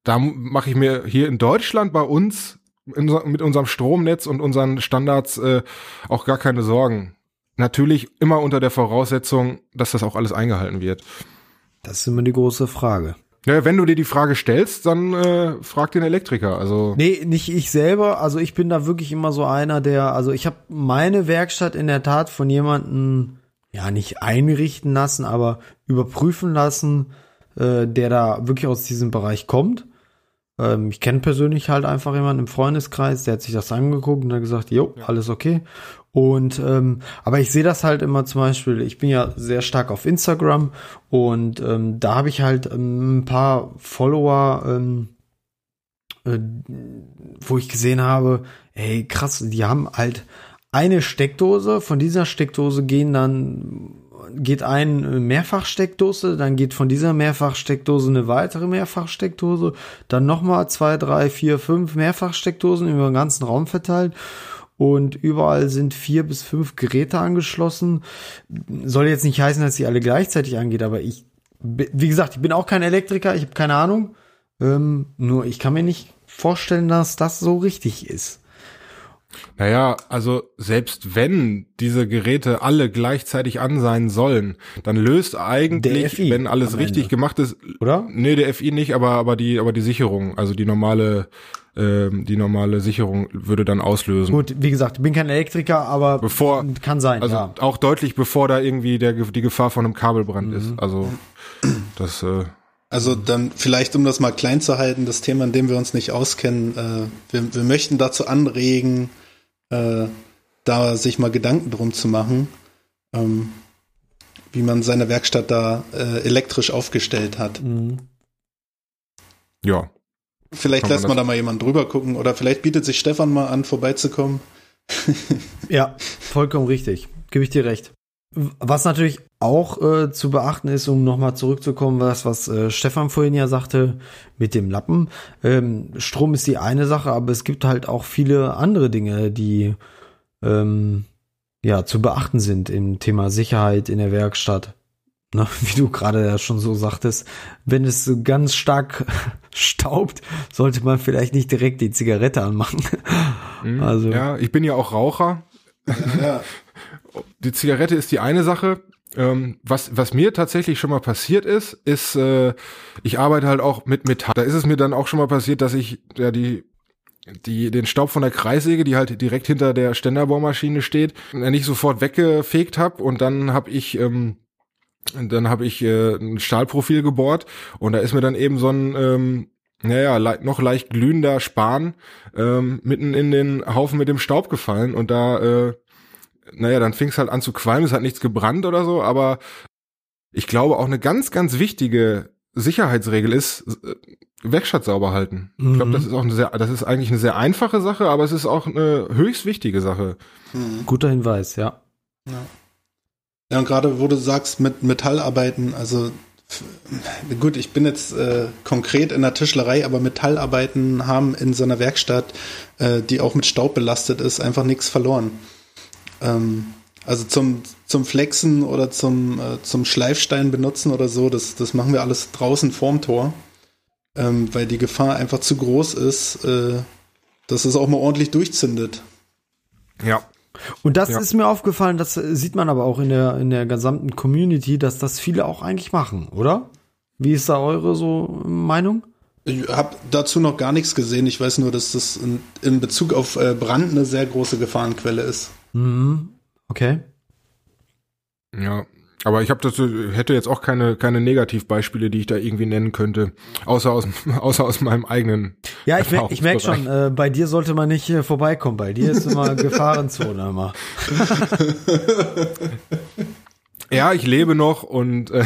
da mache ich mir hier in Deutschland bei uns in, mit unserem Stromnetz und unseren Standards äh, auch gar keine Sorgen. Natürlich immer unter der Voraussetzung, dass das auch alles eingehalten wird. Das ist immer die große Frage. Ja, wenn du dir die Frage stellst, dann äh, frag den Elektriker. Also Nee, nicht ich selber. Also ich bin da wirklich immer so einer, der, also ich habe meine Werkstatt in der Tat von jemandem, ja, nicht einrichten lassen, aber überprüfen lassen, äh, der da wirklich aus diesem Bereich kommt. Ähm, ich kenne persönlich halt einfach jemanden im Freundeskreis, der hat sich das angeguckt und hat gesagt, jo, alles okay. Und ähm, aber ich sehe das halt immer zum Beispiel, ich bin ja sehr stark auf Instagram und ähm, da habe ich halt ähm, ein paar Follower, ähm, äh, wo ich gesehen habe, ey, krass, die haben halt eine Steckdose, von dieser Steckdose gehen dann geht ein Mehrfachsteckdose, dann geht von dieser Mehrfachsteckdose eine weitere Mehrfachsteckdose, dann nochmal zwei, drei, vier, fünf Mehrfachsteckdosen über den ganzen Raum verteilt und überall sind vier bis fünf Geräte angeschlossen. Soll jetzt nicht heißen, dass sie alle gleichzeitig angeht, aber ich, wie gesagt, ich bin auch kein Elektriker, ich habe keine Ahnung. Ähm, nur ich kann mir nicht vorstellen, dass das so richtig ist. Naja, also selbst wenn diese Geräte alle gleichzeitig an sein sollen, dann löst eigentlich, FI wenn alles richtig Ende. gemacht ist, Oder? Nee, der FI nicht, aber aber die aber die Sicherung, also die normale ähm, die normale Sicherung würde dann auslösen. Gut, wie gesagt, ich bin kein Elektriker, aber Bevor kann sein, also ja. auch deutlich bevor da irgendwie der die Gefahr von einem Kabelbrand ist. Mhm. Also das äh, Also dann vielleicht, um das mal klein zu halten, das Thema, in dem wir uns nicht auskennen, äh, wir, wir möchten dazu anregen, äh, da sich mal Gedanken drum zu machen, ähm, wie man seine Werkstatt da äh, elektrisch aufgestellt hat. Mhm. ja. Vielleicht Kann man lässt man das- da mal jemand drüber gucken oder vielleicht bietet sich Stefan mal an, vorbeizukommen. Ja, vollkommen richtig. Gebe ich dir recht. Was natürlich auch äh, zu beachten ist, um nochmal zurückzukommen, was, was äh, Stefan vorhin ja sagte mit dem Lappen. Ähm, Strom ist die eine Sache, aber es gibt halt auch viele andere Dinge, die ähm, ja zu beachten sind im Thema Sicherheit in der Werkstatt. Ne, wie du gerade ja schon so sagtest, wenn es so ganz stark staubt, sollte man vielleicht nicht direkt die Zigarette anmachen. Mhm. Also Ja, ich bin ja auch Raucher. Ja, die Zigarette ist die eine Sache. Ähm, was, was mir tatsächlich schon mal passiert ist, ist, äh, ich arbeite halt auch mit Metall. Da ist es mir dann auch schon mal passiert, dass ich ja die die den Staub von der Kreissäge, die halt direkt hinter der Ständerbohrmaschine steht, äh, nicht sofort weggefegt habe und dann habe ich ähm, dann habe ich äh, ein Stahlprofil gebohrt und da ist mir dann eben so ein ähm, naja, le noch leicht glühender Span ähm, mitten in den Haufen mit dem Staub gefallen und da äh, naja, dann fing es halt an zu qualmen, es hat nichts gebrannt oder so, aber ich glaube auch eine ganz, ganz wichtige Sicherheitsregel ist, äh, Werkstatt sauber halten. Ich glaube, Mhm. das ist auch eine sehr, das ist eigentlich eine sehr einfache Sache, aber es ist auch eine höchst wichtige Sache. hm. guter Hinweis, ja. Ja, und gerade wo du sagst, mit Metallarbeiten, also gut, ich bin jetzt äh, konkret in der Tischlerei, aber Metallarbeiten haben in so einer Werkstatt, äh, die auch mit Staub belastet ist, einfach nichts verloren. Ähm, also zum, zum Flexen oder zum, äh, zum Schleifstein benutzen oder so, das, das machen wir alles draußen vorm Tor, ähm, weil die Gefahr einfach zu groß ist, äh, dass es auch mal ordentlich durchzündet. Ja. Und das Ja. ist mir aufgefallen, das äh, sieht man aber auch in der, in der gesamten Community, dass das viele auch eigentlich machen, oder? Wie ist da eure so Meinung? Ich habe dazu noch gar nichts gesehen. Ich weiß nur, dass das in, in Bezug auf äh, Brand eine sehr große Gefahrenquelle ist. Mhm. Okay. Ja, aber ich habe das hätte jetzt auch keine keine Negativbeispiele, die ich da irgendwie nennen könnte, außer aus außer aus meinem eigenen. Ja, ich, mer ich merke schon, äh, bei dir sollte man nicht äh, vorbeikommen. Bei dir ist immer Gefahrenzone immer. Ja, ich lebe noch und äh,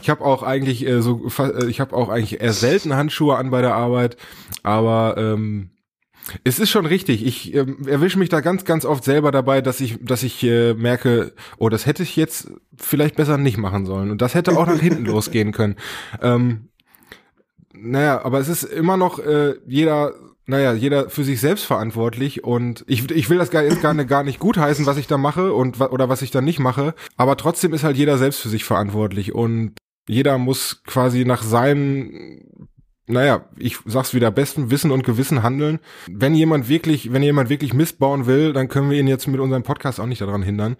ich habe auch eigentlich äh, so äh, ich habe auch eigentlich eher selten Handschuhe an bei der Arbeit, aber ähm, es ist schon richtig. Ich ähm, erwische mich da ganz, ganz oft selber dabei, dass ich, dass ich äh, merke, oh, das hätte ich jetzt vielleicht besser nicht machen sollen. Und das hätte auch nach hinten losgehen können. Ähm, naja, aber es ist immer noch äh, jeder, naja, jeder für sich selbst verantwortlich und ich, ich will das gar, jetzt gar, nicht- gar nicht gutheißen, was ich da mache und oder was ich da nicht mache, aber trotzdem ist halt jeder selbst für sich verantwortlich und jeder muss quasi nach seinen naja, ich sag's wieder, besten Wissen und Gewissen handeln. Wenn jemand wirklich, wenn jemand wirklich Mist bauen will, dann können wir ihn jetzt mit unserem Podcast auch nicht daran hindern.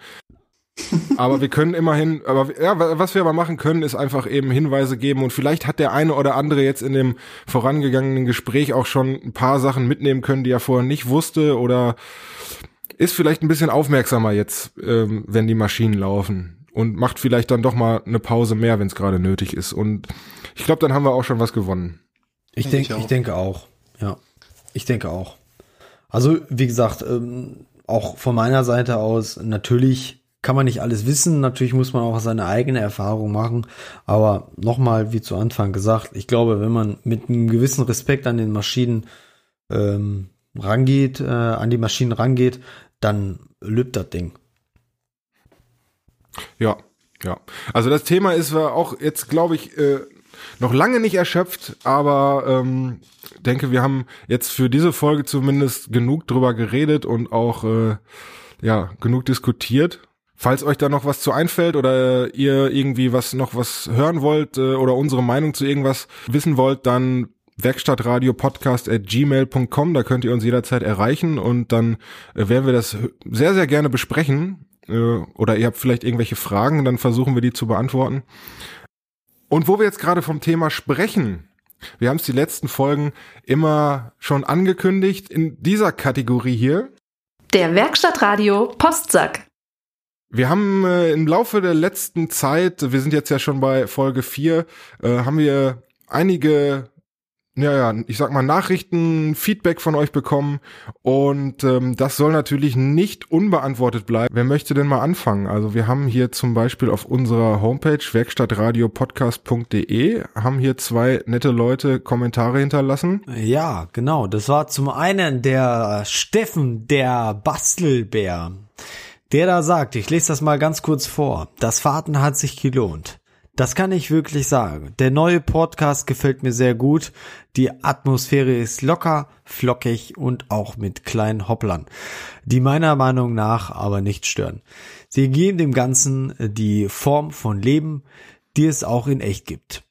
aber wir können immerhin, aber ja, wa- was wir aber machen können, ist einfach eben Hinweise geben und vielleicht hat der eine oder andere jetzt in dem vorangegangenen Gespräch auch schon ein paar Sachen mitnehmen können, die er vorher nicht wusste oder ist vielleicht ein bisschen aufmerksamer jetzt, ähm, wenn die Maschinen laufen und macht vielleicht dann doch mal eine Pause mehr, wenn es gerade nötig ist und ich glaube, dann haben wir auch schon was gewonnen. Ich Denke ich denke, ich auch. denke auch. Ja, ich denke auch. Also wie gesagt, ähm, auch von meiner Seite aus natürlich kann man nicht alles wissen. Natürlich muss man auch seine eigene Erfahrung machen. Aber nochmal, wie zu Anfang gesagt, ich glaube, wenn man mit einem gewissen Respekt an den Maschinen ähm, rangeht, äh, an die Maschinen rangeht, dann lübt das Ding. Ja, ja. Also das Thema ist auch jetzt, glaube ich, äh, noch lange nicht erschöpft, aber ähm, denke, wir haben jetzt für diese Folge zumindest genug drüber geredet und auch äh, ja genug diskutiert. Falls euch da noch was zu einfällt oder ihr irgendwie was noch was hören wollt äh, oder unsere Meinung zu irgendwas wissen wollt, dann Werkstattradiopodcast at gmail.com, da könnt ihr uns jederzeit erreichen und dann äh, werden wir das sehr, sehr gerne besprechen. Äh, oder ihr habt vielleicht irgendwelche Fragen, dann versuchen wir die zu beantworten. Und wo wir jetzt gerade vom Thema sprechen, wir haben es die letzten Folgen immer schon angekündigt, in dieser Kategorie hier, Der Werkstattradio Postsack. wir haben äh, im Laufe der letzten Zeit, wir sind jetzt ja schon bei Folge 4, äh, haben wir einige, ja, ja, ich sag mal Nachrichten, Feedback von euch bekommen und ähm, das soll natürlich nicht unbeantwortet bleiben. Wer möchte denn mal anfangen? Also wir haben hier zum Beispiel auf unserer Homepage werkstattradiopodcast.de haben hier zwei nette Leute Kommentare hinterlassen. Ja, genau. Das war zum einen der Steffen, der Bastelbär, der da sagt, ich lese das mal ganz kurz vor. Das Warten hat sich gelohnt. Das kann ich wirklich sagen. Der neue Podcast gefällt mir sehr gut. Die Atmosphäre ist locker, flockig und auch mit kleinen Hopplern, die meiner Meinung nach aber nicht stören. Sie geben dem Ganzen die Form von Leben, die es auch in echt gibt.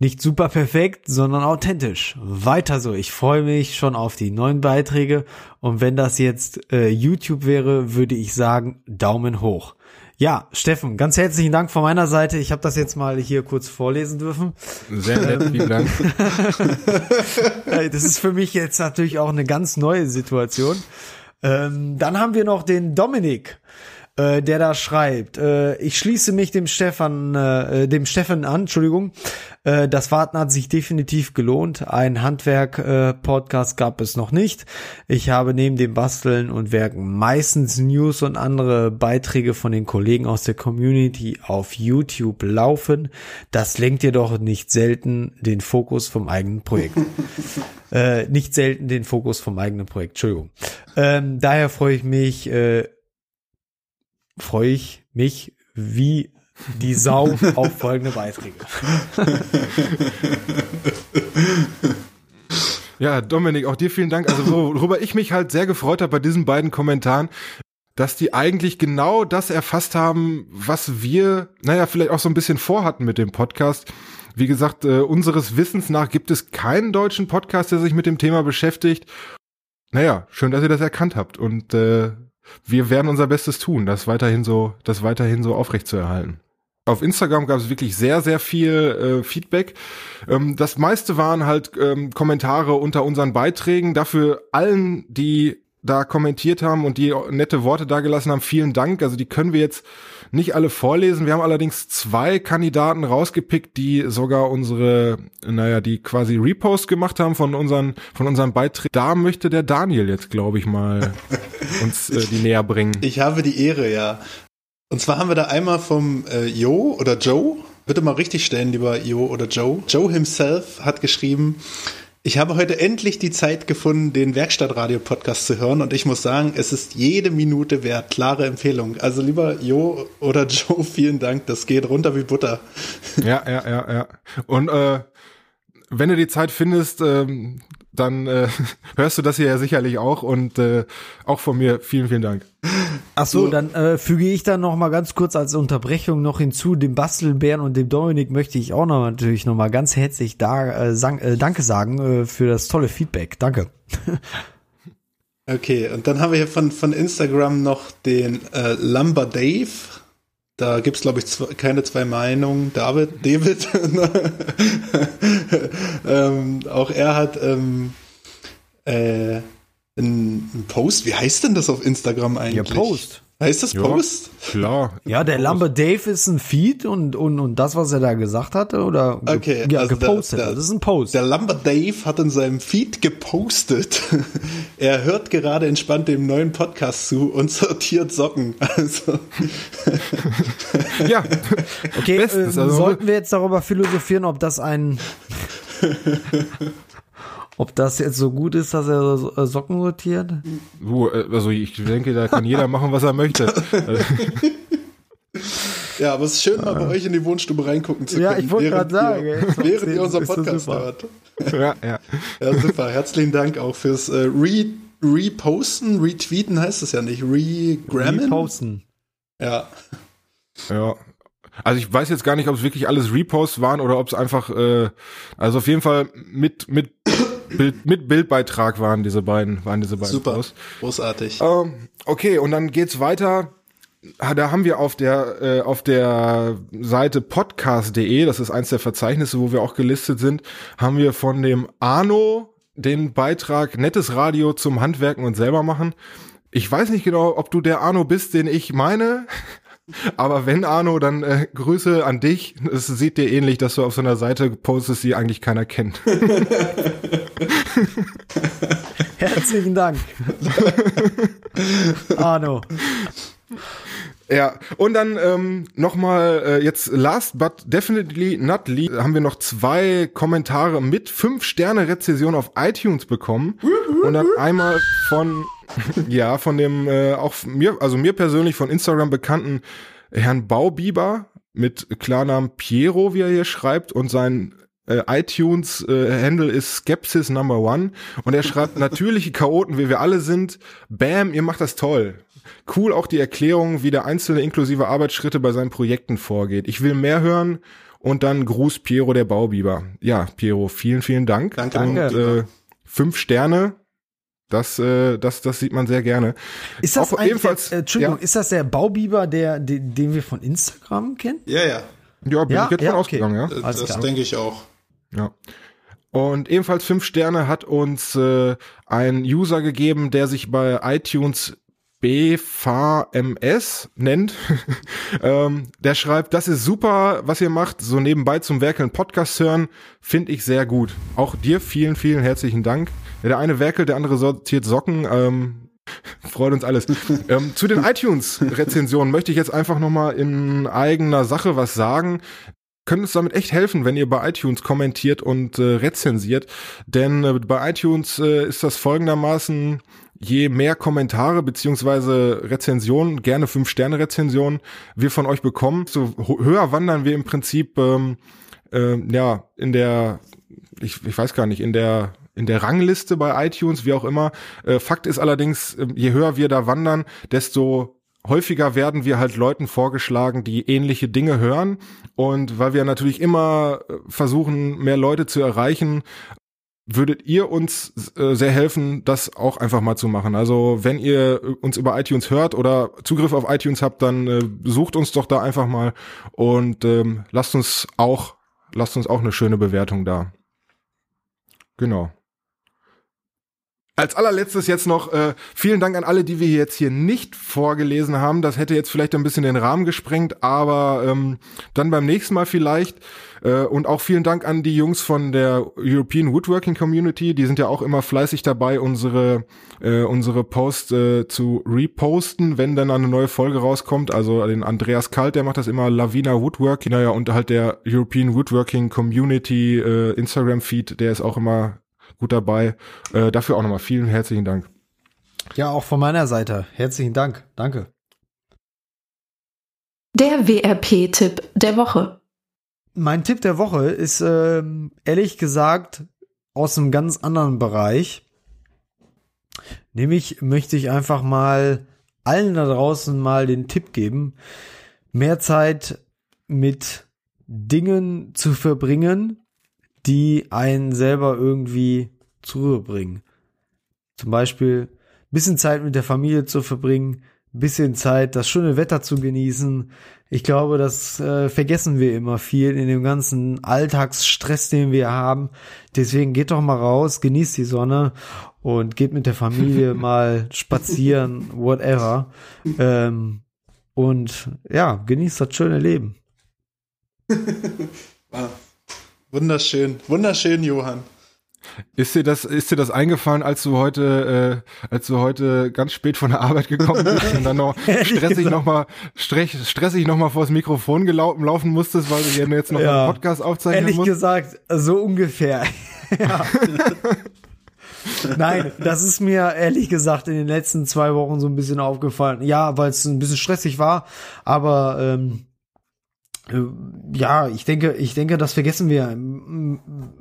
Nicht super perfekt, sondern authentisch. Weiter so. Ich freue mich schon auf die neuen Beiträge. Und wenn das jetzt äh, YouTube wäre, würde ich sagen, Daumen hoch. Ja, Steffen, ganz herzlichen Dank von meiner Seite. Ich habe das jetzt mal hier kurz vorlesen dürfen. Sehr nett, vielen Dank. Das ist für mich jetzt natürlich auch eine ganz neue Situation. Ähm, dann haben wir noch den Dominik, äh, der da schreibt. Äh, ich schließe mich dem Stefan, äh, dem Stefan an. Entschuldigung. Äh, das Warten hat sich definitiv gelohnt. Ein Handwerk-Podcast gab es noch nicht. Ich habe neben dem Basteln und Werken meistens News und andere Beiträge von den Kollegen aus der Community auf YouTube laufen. Das lenkt jedoch nicht selten den Fokus vom eigenen Projekt äh, nicht selten den Fokus vom eigenen Projekt. Entschuldigung. Ähm, daher freue ich mich, äh, freue ich mich wie die Sau auf folgende Beiträge. Ja, Dominik, auch dir vielen Dank. Also worüber ich mich halt sehr gefreut habe bei diesen beiden Kommentaren, dass die eigentlich genau das erfasst haben, was wir, naja, vielleicht auch so ein bisschen vorhatten mit dem Podcast. Wie gesagt, äh, unseres Wissens nach gibt es keinen deutschen Podcast, der sich mit dem Thema beschäftigt. Naja, schön, dass ihr das erkannt habt und äh, wir werden unser Bestes tun, das weiterhin so, das weiterhin so aufrecht zu erhalten. Auf Instagram gab es wirklich sehr, sehr viel äh, Feedback. Ähm, das meiste waren halt ähm, Kommentare unter unseren Beiträgen. Dafür allen, die da kommentiert haben und die nette Worte da gelassen haben, vielen Dank. Also die können wir jetzt nicht alle vorlesen. Wir haben allerdings zwei Kandidaten rausgepickt, die sogar unsere, naja, die quasi Repost gemacht haben von unseren, von unseren Beiträgen. Da möchte der Daniel jetzt, glaube ich, mal uns äh, die näher bringen. Ich habe die Ehre, ja. Und zwar haben wir da einmal vom äh, Jo oder Joe, bitte mal richtig stellen, lieber Jo oder Joe. Joe himself hat geschrieben, ich habe heute endlich die Zeit gefunden, den Werkstattradio-Podcast zu hören und ich muss sagen, es ist jede Minute wert. Klare Empfehlung. Also lieber Jo oder Joe, vielen Dank. Das geht runter wie Butter. Ja, ja, ja, ja. Und äh, wenn du die Zeit findest, ähm, dann äh, hörst du das hier ja sicherlich auch und äh, auch von mir vielen, vielen Dank. Ach so, dann äh, füge ich dann noch mal ganz kurz als Unterbrechung noch hinzu, dem Bastelbären und dem Dominik möchte ich auch noch natürlich noch mal ganz herzlich da, äh, sang, äh, Danke sagen äh, für das tolle Feedback. Danke. Okay, und dann haben wir hier von, von Instagram noch den äh, Lumber Dave. Da gibt's glaube ich, zwei, keine zwei Meinungen. David, David. ähm, auch er hat ähm, äh, einen Post. Wie heißt denn das auf Instagram eigentlich? Post. Heißt das Ja. Post? Klar. Ja, der Lambert Dave ist ein Feed und, und, und das, was er da gesagt hatte, oder ge- Okay, ja, also der- gepostet. der- das ist ein Post. Der Lumber Dave hat in seinem Feed gepostet. er hört gerade entspannt dem neuen Podcast zu und sortiert Socken. Also, Ja, Okay, Bestens, äh, also- sollten wir jetzt darüber philosophieren, ob das ein ob das jetzt so gut ist, dass er so- äh, Socken sortiert? du, äh, also ich denke, da kann jeder machen, was er möchte. Ja, aber es ist schön, mal bei euch in die Wohnstube reingucken zu können. Ja, ich wollte gerade sagen, ihr- Während ihr unseren Podcast hört. ja, ja. Ja, super. Herzlichen Dank auch fürs äh, Re Reposten, Retweeten heißt es ja nicht. Regrammen? Posten. Ja. Ja. Also ich weiß jetzt gar nicht, ob es wirklich alles Reposts waren oder ob es einfach, äh, also auf jeden Fall mit mit Bild, mit Bildbeitrag waren diese beiden, waren diese beiden Super. Posts. Großartig. Ähm, okay, und dann geht's weiter. Da haben wir auf der äh, auf der Seite podcast.de, das ist eins der Verzeichnisse, wo wir auch gelistet sind, haben wir von dem Arno den Beitrag Nettes Radio zum Handwerken und selber machen. Ich weiß nicht genau, ob du der Arno bist, den ich meine. Aber wenn Arno, dann äh, Grüße an dich. Es sieht dir ähnlich, dass du auf so einer Seite postest, die eigentlich keiner kennt. Herzlichen Dank. Arno. Ja, und dann ähm, nochmal äh, jetzt last but definitely not least haben wir noch zwei Kommentare mit fünf Sterne Rezession auf iTunes bekommen und dann einmal von ja von dem äh, auch mir also mir persönlich von Instagram bekannten Herrn Baubiber mit Klarnamen Piero, wie er hier schreibt und sein äh, iTunes äh, Handle ist Skepsis Number One und er schreibt natürliche Chaoten, wie wir alle sind. Bam, ihr macht das toll. Cool auch die Erklärung, wie der einzelne inklusive Arbeitsschritte bei seinen Projekten vorgeht. Ich will mehr hören und dann Gruß Piero der Baubiber. Ja, Piero, vielen, vielen Dank. Danke, und Baubiber. äh, fünf Sterne. Das, äh, das, das sieht man sehr gerne. Ist das Auch ebenfalls- der, äh, Entschuldigung, ja. ist das der Baubiber, der, den, den wir von Instagram kennen? Ja, ja. Ja, bin Ja, ich jetzt ja, von okay. ausgegangen, ja. Alles das klar. denke ich auch. Ja. Und ebenfalls fünf Sterne hat uns äh, ein User gegeben, der sich bei iTunes BVMS nennt. ähm, der schreibt, das ist super, was ihr macht, so nebenbei zum Werkeln Podcast hören, finde ich sehr gut. Auch dir vielen, vielen herzlichen Dank. Ja, Der eine werkelt, der andere sortiert Socken. Ähm, freut uns alles. ähm, zu den iTunes-Rezensionen möchte ich jetzt einfach nochmal in eigener Sache was sagen können uns damit echt helfen, wenn ihr bei iTunes kommentiert und äh, rezensiert. Denn äh, bei iTunes äh, ist das folgendermaßen, je mehr Kommentare beziehungsweise Rezensionen, gerne 5-Sterne-Rezensionen wir von euch bekommen, so höher wandern wir im Prinzip ähm, äh, ja in der, ich, ich weiß gar nicht, in der in der Rangliste bei iTunes, wie auch immer. Äh, Fakt ist allerdings, äh, je höher wir da wandern, desto häufiger werden wir halt Leuten vorgeschlagen, die ähnliche Dinge hören. Und weil wir natürlich immer äh, versuchen, mehr Leute zu erreichen, würdet ihr uns äh, sehr helfen, das auch einfach mal zu machen. Also wenn ihr uns über iTunes hört oder Zugriff auf iTunes habt, dann äh, sucht uns doch da einfach mal und ähm, lasst uns auch, lasst uns auch eine schöne Bewertung da. Genau. Als allerletztes jetzt noch äh, vielen Dank an alle, die wir jetzt hier nicht vorgelesen haben. Das hätte jetzt vielleicht ein bisschen den Rahmen gesprengt, aber ähm, dann beim nächsten Mal vielleicht. Äh, und auch vielen Dank an die Jungs von der European Woodworking Community. Die sind ja auch immer fleißig dabei, unsere äh, unsere Posts äh, zu reposten, wenn dann eine neue Folge rauskommt. Also den Andreas Kalt, der macht das immer Lavina Woodworking. Naja, und halt der European Woodworking Community äh, Instagram Feed, der ist auch immer gut dabei. Äh, dafür auch nochmal vielen herzlichen Dank. Ja, auch von meiner Seite. Herzlichen Dank. Danke. Der WRP-Tipp der Woche. Mein Tipp der Woche ist ähm, ehrlich gesagt aus einem ganz anderen Bereich. Nämlich möchte ich einfach mal allen da draußen mal den Tipp geben, mehr Zeit mit Dingen zu verbringen, die einen selber irgendwie zur Ruhe bringen. Zum Beispiel bisschen Zeit mit der Familie zu verbringen, bisschen Zeit, das schöne Wetter zu genießen. Ich glaube, das äh, vergessen wir immer viel in dem ganzen Alltagsstress, den wir haben. Deswegen geht doch mal raus, genießt die Sonne und geht mit der Familie mal spazieren, whatever. Ähm, und ja, genießt das schöne Leben. Wunderschön, wunderschön, Johann. Ist dir das, ist dir das eingefallen, als du heute, äh, als du heute ganz spät von der Arbeit gekommen bist und dann noch stressig nochmal, stress, stressig noch mal vors Mikrofon gelau laufen musstest, weil du hier jetzt noch Ja. einen Podcast aufzeichnen Ehrlich musst? gesagt, so ungefähr. Nein, das ist mir ehrlich gesagt in den letzten zwei Wochen so ein bisschen aufgefallen. Ja, weil es ein bisschen stressig war, aber ähm, äh, ja, ich denke, ich denke, das vergessen wir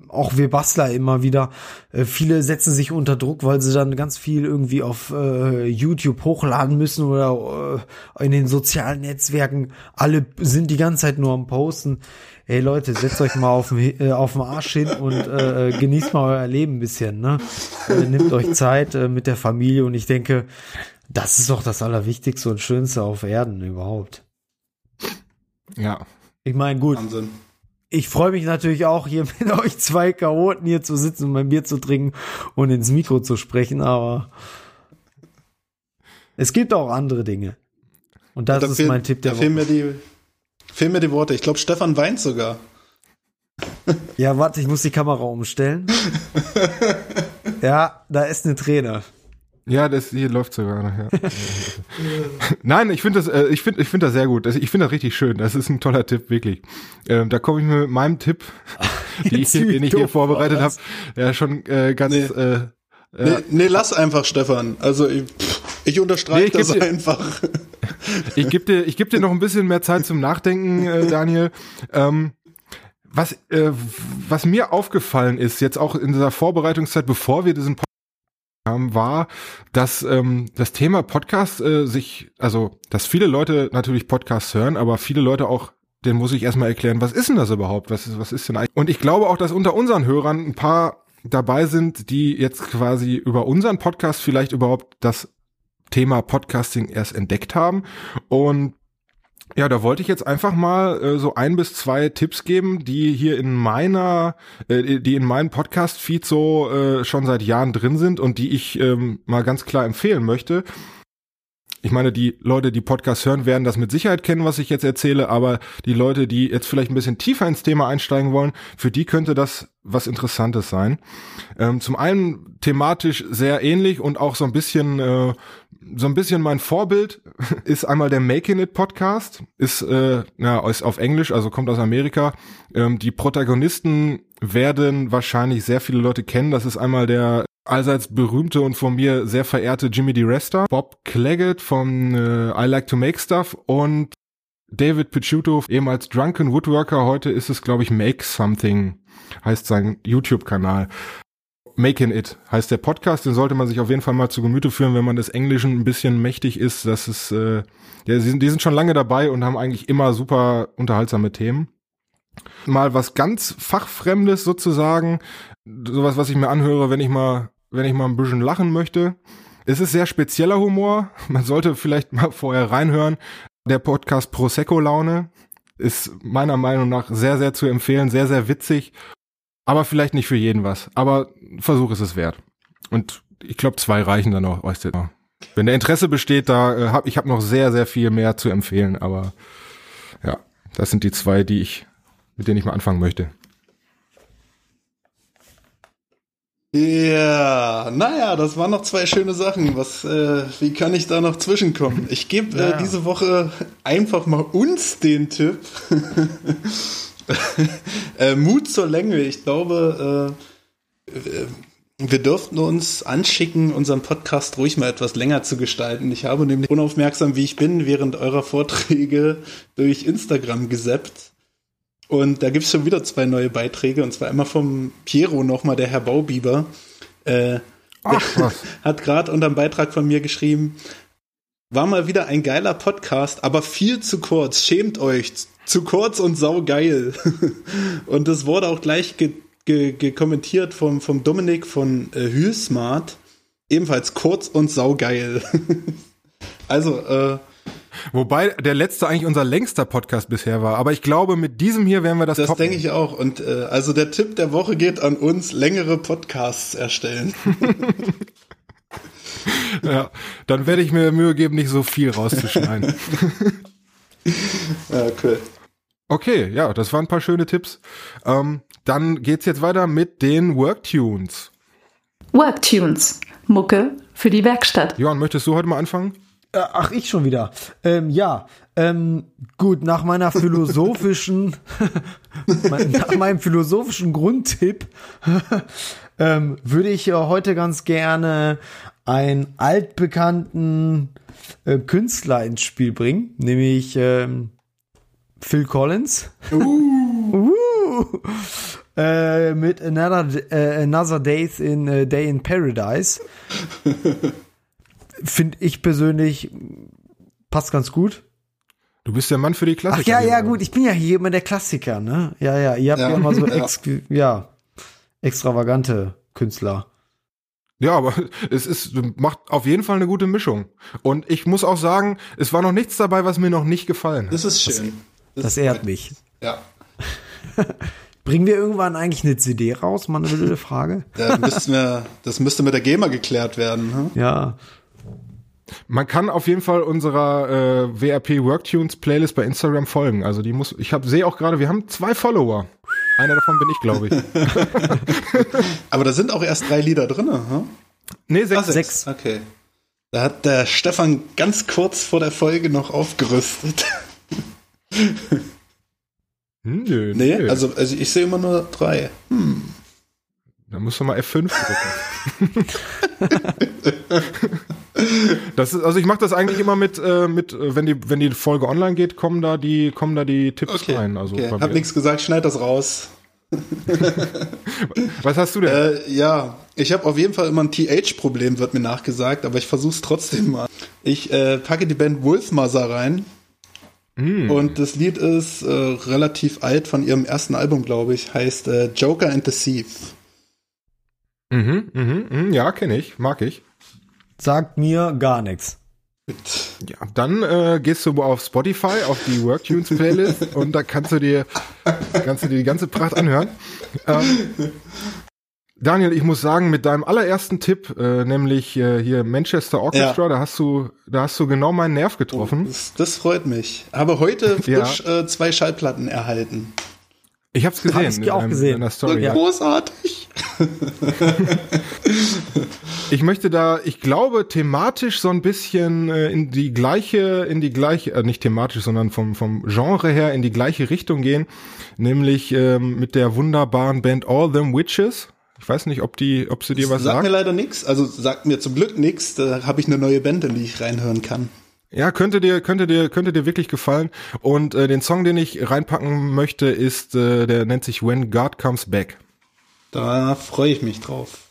auch wir Bastler immer wieder. Äh, viele setzen sich unter Druck, weil sie dann ganz viel irgendwie auf äh, YouTube hochladen müssen oder äh, in den sozialen Netzwerken. Alle sind die ganze Zeit nur am Posten. Ey Leute, setzt euch mal auf den, äh, Arsch hin und äh, äh, genießt mal euer Leben ein bisschen. Ne? Äh, nehmt euch Zeit äh, mit der Familie und ich denke, das ist doch das Allerwichtigste und Schönste auf Erden überhaupt. Ja. Ich meine, gut, Wahnsinn. ich freue mich natürlich auch, hier mit euch zwei Chaoten hier zu sitzen und mein Bier zu trinken und ins Mikro zu sprechen, aber es gibt auch andere Dinge. Und das Da ist fehlen- mein Tipp der Da fehlen Woche. mir die, fehlen mir die Worte. Ich glaube, Stefan weint sogar. Ja, warte, ich muss die Kamera umstellen. ja, da ist eine Träne. Ja, das hier läuft sogar nachher. Nein, ich finde das, äh, ich finde, ich finde das sehr gut. Das, ich finde das richtig schön. Das ist ein toller Tipp, wirklich. Ähm, da komme ich mit meinem Tipp, die ich, den ich hier vorbereitet habe, ja schon äh, ganz. Nee. Äh, Nee, nee, lass einfach, Stefan. Also ich, ich unterstreiche Nee, das dir- einfach. Ich gebe dir, ich geb dir noch ein bisschen mehr Zeit zum Nachdenken, äh, Daniel. Ähm, was, äh, was mir aufgefallen ist, jetzt auch in dieser Vorbereitungszeit, bevor wir diesen Podcast haben, war, dass ähm, das Thema Podcast äh, sich, also, dass viele Leute natürlich Podcasts hören, aber viele Leute auch den muss ich erstmal erklären, was ist denn das überhaupt? Was ist, was ist denn eigentlich? Und ich glaube auch, dass unter unseren Hörern ein paar dabei sind, die jetzt quasi über unseren Podcast vielleicht überhaupt das Thema Podcasting erst entdeckt haben. Und ja, da wollte ich jetzt einfach mal äh, so ein bis zwei Tipps geben, die hier in meiner, äh, die in meinem Podcast-Feed so äh, schon seit Jahren drin sind und die ich ähm, mal ganz klar empfehlen möchte. Ich meine, die Leute, die Podcasts hören, werden das mit Sicherheit kennen, was ich jetzt erzähle, aber die Leute, die jetzt vielleicht ein bisschen tiefer ins Thema einsteigen wollen, für die könnte das was Interessantes sein. Ähm, zum einen thematisch sehr ähnlich und auch so ein bisschen, äh, so ein bisschen mein Vorbild ist einmal der Making It Podcast, ist äh, ja ist auf Englisch, also kommt aus Amerika. Ähm, die Protagonisten werden wahrscheinlich sehr viele Leute kennen. Das ist einmal der allseits berühmte und von mir sehr verehrte Jimmy DeResta, Bob Claggett von äh, I Like to Make Stuff und David Picciuto, ehemals Drunken Woodworker, heute ist es, glaube ich, Make Something, heißt sein YouTube-Kanal. Making It heißt der Podcast, den sollte man sich auf jeden Fall mal zu Gemüte führen, wenn man des Englischen ein bisschen mächtig ist. Das ist, äh, ja, die, sind, die sind schon lange dabei und haben eigentlich immer super unterhaltsame Themen. Mal was ganz fachfremdes sozusagen, sowas, was ich mir anhöre, wenn ich mal, wenn ich mal ein bisschen lachen möchte. Es ist sehr spezieller Humor. Man sollte vielleicht mal vorher reinhören. Der Podcast Prosecco Laune ist meiner Meinung nach sehr, sehr zu empfehlen, sehr, sehr witzig, aber vielleicht nicht für jeden was. Aber Versuch ist es wert. Und ich glaube, zwei reichen dann auch. Weißt du, wenn der Interesse besteht, da äh, hab ich habe noch sehr, sehr viel mehr zu empfehlen. Aber ja, das sind die zwei, die ich, mit denen ich mal anfangen möchte. Ja, naja, das waren noch zwei schöne Sachen. Was, äh, wie kann ich da noch zwischenkommen? Ich gebe Ja. äh, diese Woche einfach mal uns den Tipp. äh, Mut zur Länge. Ich glaube, äh, wir dürften uns anschicken, unseren Podcast ruhig mal etwas länger zu gestalten. Ich habe nämlich unaufmerksam, wie ich bin, während eurer Vorträge durch Instagram gesappt. Und da gibt's schon wieder zwei neue Beiträge, und zwar einmal vom Piero nochmal, der Herr Baubiber. Äh, Ach hat gerade unter einem Beitrag von mir geschrieben, war mal wieder ein geiler Podcast, aber viel zu kurz. Schämt euch. Zu kurz und saugeil. und das wurde auch gleich ge ge ge kommentiert vom, vom Dominik von äh, Hülsmart. Ebenfalls kurz und saugeil. also, äh, Wobei der letzte eigentlich unser längster Podcast bisher war. Aber ich glaube, mit diesem hier werden wir das, das denke ich auch. Und äh, also der Tipp der Woche geht an uns, längere Podcasts erstellen. Ja, dann werde ich mir Mühe geben, nicht so viel rauszuschneiden. ja, cool. Okay, ja, das waren ein paar schöne Tipps. Ähm, dann geht's jetzt weiter mit den Worktunes. Worktunes. Mucke für die Werkstatt. Johann, möchtest du heute mal anfangen? Äh, Ach, ich schon wieder. Ähm, ja, ähm, gut, nach meiner philosophischen, nach meinem philosophischen Grundtipp ähm, würde ich äh, heute ganz gerne einen altbekannten äh, Künstler ins Spiel bringen, nämlich ähm, Phil Collins. Uh. Äh, mit Another, äh, Another Days in äh, Day in Paradise. Finde ich persönlich passt ganz gut. Du bist der Mann für die Klassiker. Ach ja, ja, gut, ich bin ja hier immer der Klassiker, ne? Ja, ja, ihr habt ja, Ja. immer so Ja. ex ja, extravagante Künstler. Ja, aber es ist, macht auf jeden Fall eine gute Mischung. Und ich muss auch sagen, es war noch nichts dabei, was mir noch nicht gefallen hat. Das ist schön. Das ist ehrt mich. Ja. Bringen wir irgendwann eigentlich eine CD raus? Mal eine blöde Frage. Da müssten wir, das müsste mit der GEMA geklärt werden. Hm? Ja. Man kann auf jeden Fall unserer äh, WRP Worktunes Playlist bei Instagram folgen. Also die muss, ich habe sehe auch gerade, wir haben zwei Follower. Einer davon bin ich, glaube ich. Aber da sind auch erst drei Lieder drin. Hm? Nee, sechs. Ah, Sechs. Okay. Da hat der Stefan ganz kurz vor der Folge noch aufgerüstet. Hm, nö, Nee, nö. also, also ich sehe immer nur drei. Da musst du mal F5 drücken. das ist, also ich mache das eigentlich immer mit, äh, mit, äh, wenn die, wenn die Folge online geht, kommen da die, kommen da die Tipps Okay. rein. Also okay. Hab nichts gesagt, schneid das raus. Was hast du denn? Äh, ja, ich habe auf jeden Fall immer ein TH-Problem, wird mir nachgesagt, aber ich versuche es trotzdem mal. Ich äh, packe die Band Wolfmother rein. Hm. Und das Lied ist äh, relativ alt von ihrem ersten Album, glaube ich. Heißt äh, Joker and the Thief. Mhm, mhm, mhm, ja, kenne ich, mag ich. Sagt mir gar nichts. Ja, dann äh, gehst du auf Spotify auf die Worktunes Playlist und da kannst du dir kannst du dir die ganze Pracht anhören. Ähm, Daniel, ich muss sagen, mit deinem allerersten Tipp, äh, nämlich äh, hier Manchester Orchestra, Ja. da hast du da hast du genau meinen Nerv getroffen. Das, das freut mich. Habe heute Ja. frisch äh, zwei Schallplatten erhalten. Ich hab's gesehen. Hab ich auch deinem- gesehen. In der Story. Ja. Großartig. Ich möchte da, ich glaube, thematisch so ein bisschen äh, in die gleiche, in die gleiche, äh, nicht thematisch, sondern vom, vom Genre her in die gleiche Richtung gehen, nämlich ähm, mit der wunderbaren Band All Them Witches. Ich weiß nicht, ob die, ob sie dir was sagt sagt. mir leider nichts. Also sagt mir zum Glück nichts. Da habe ich eine neue Band, in die ich reinhören kann. Ja, könnte dir, könnte dir, könnte dir wirklich gefallen. Und äh, den Song, den ich reinpacken möchte, ist, äh, der nennt sich When God Comes Back. Da freue ich mich drauf.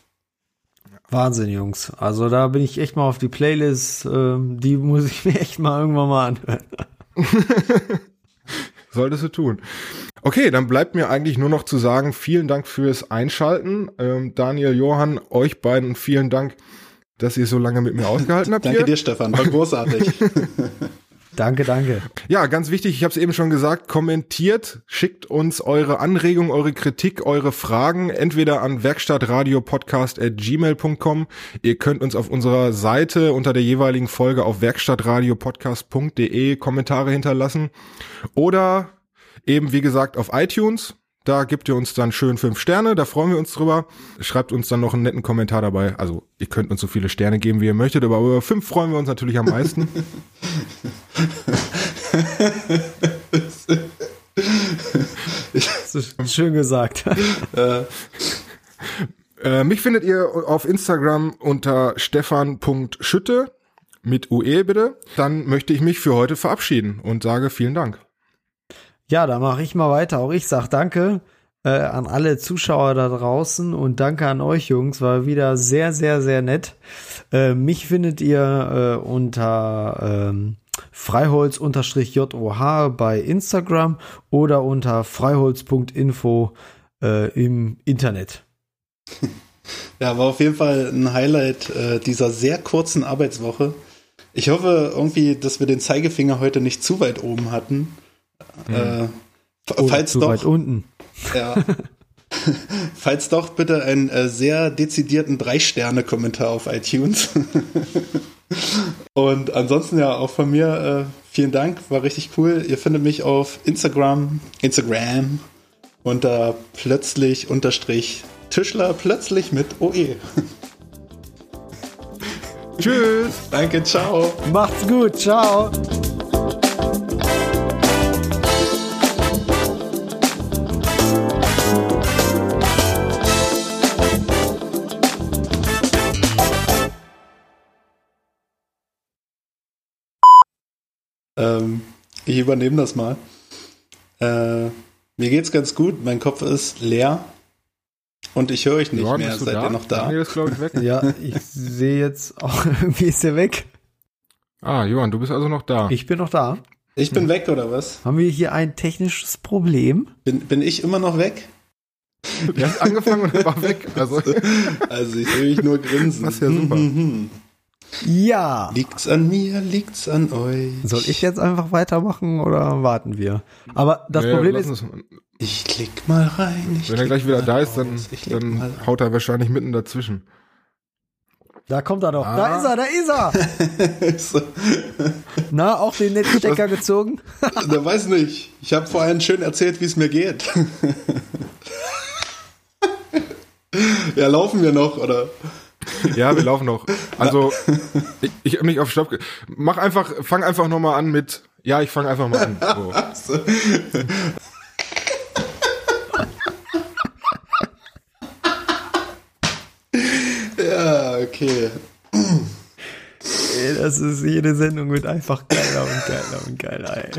Wahnsinn, Jungs. Also da bin ich echt mal auf die Playlist. Ähm, die muss ich mir echt mal irgendwann mal anhören. Solltest du tun. Okay, dann bleibt mir eigentlich nur noch zu sagen, vielen Dank fürs Einschalten. Ähm, Daniel, Johann, euch beiden vielen Dank, dass ihr so lange mit mir ausgehalten habt Danke hier. dir, Stefan. War großartig. Danke, danke. Ja, ganz wichtig, ich habe es eben schon gesagt, kommentiert, schickt uns eure Anregungen, eure Kritik, eure Fragen entweder an werkstattradiopodcast@gmail.com. Ihr könnt uns auf unserer Seite unter der jeweiligen Folge auf werkstattradiopodcast.de Kommentare hinterlassen oder eben wie gesagt auf iTunes. Da gebt ihr uns dann schön fünf Sterne, da freuen wir uns drüber. Schreibt uns dann noch einen netten Kommentar dabei. Also ihr könnt uns so viele Sterne geben, wie ihr möchtet, aber über fünf freuen wir uns natürlich am meisten. Schön gesagt. Äh, mich findet ihr auf Instagram unter stefan.schütte mit UE bitte. Dann möchte ich mich für heute verabschieden und sage vielen Dank. Ja, da mache ich mal weiter. Auch ich sag Danke äh, an alle Zuschauer da draußen und danke an euch Jungs. War wieder sehr, sehr, sehr nett. Äh, mich findet ihr äh, unter ähm, freiholz-joh bei Instagram oder unter freiholz.info äh, im Internet. Ja, war auf jeden Fall ein Highlight äh, dieser sehr kurzen Arbeitswoche. Ich hoffe irgendwie, dass wir den Zeigefinger heute nicht zu weit oben hatten. Äh, f- Oder falls zu doch, weit unten. ja. falls doch, bitte einen äh, sehr dezidierten Drei-Sterne-Kommentar auf iTunes. Und ansonsten ja auch von mir äh, vielen Dank, war richtig cool. Ihr findet mich auf Instagram, Instagram unter plötzlich unterstrich Tischler plötzlich mit OE. Tschüss! Danke, ciao. Macht's gut. Ciao. Ähm, ich übernehme das mal. Äh, mir geht's ganz gut, mein Kopf ist leer und ich höre euch nicht Johann, mehr. bist du Seid da? ihr noch da? Daniel ist, glaube ich, weg. Ja, ich sehe jetzt auch, irgendwie ist er weg. Ah, Johann, du bist also noch da. Ich bin noch da. Ich bin weg oder was? Haben wir hier ein technisches Problem? Bin, bin ich immer noch weg? Der hat angefangen und war weg. Also, Also ich sehe mich nur grinsen. Das ist ja super. Ja. Liegt's an mir, liegt's an euch? Soll ich jetzt einfach weitermachen oder warten wir? Aber das nee, Problem ist, Ich klick mal rein. Ich wenn er gleich wieder da ist, dann, dann haut er wahrscheinlich mitten dazwischen. da kommt er doch. Da Ah. ist er, da ist er. Na, auch den Netzstecker gezogen? Der weiß nicht. Ich habe vorhin schön erzählt, wie es mir geht. ja, laufen wir noch, oder? Ja, wir laufen noch. Also, ich, ich hab mich auf Stopp. ge- Mach einfach, fang einfach nochmal an mit. Ja, ich fange einfach mal an. So. Ja, okay. Ey, das ist, jede Sendung wird einfach geiler und geiler und geiler, ey.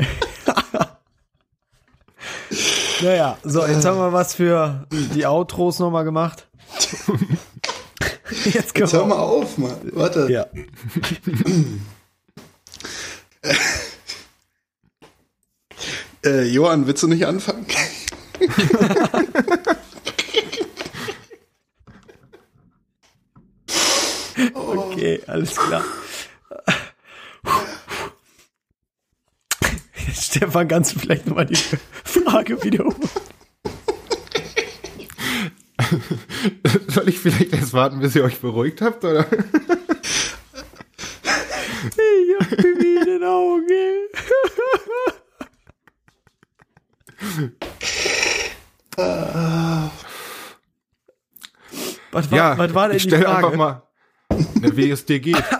naja, so, jetzt haben wir was für die Outros nochmal gemacht. Jetzt können Jetzt hör mal auf, Mann. Warte. Ja. Äh, Johann, willst du nicht anfangen? Okay, alles klar. Stefan, kannst du vielleicht nochmal die Frage wiederholen? Soll ich vielleicht erst warten, bis ihr euch beruhigt habt? Oder? Ich hab Pipi in den Augen. was, war, Ja, was war denn ich die stell Frage? einfach mal, ne, wie es dir geht.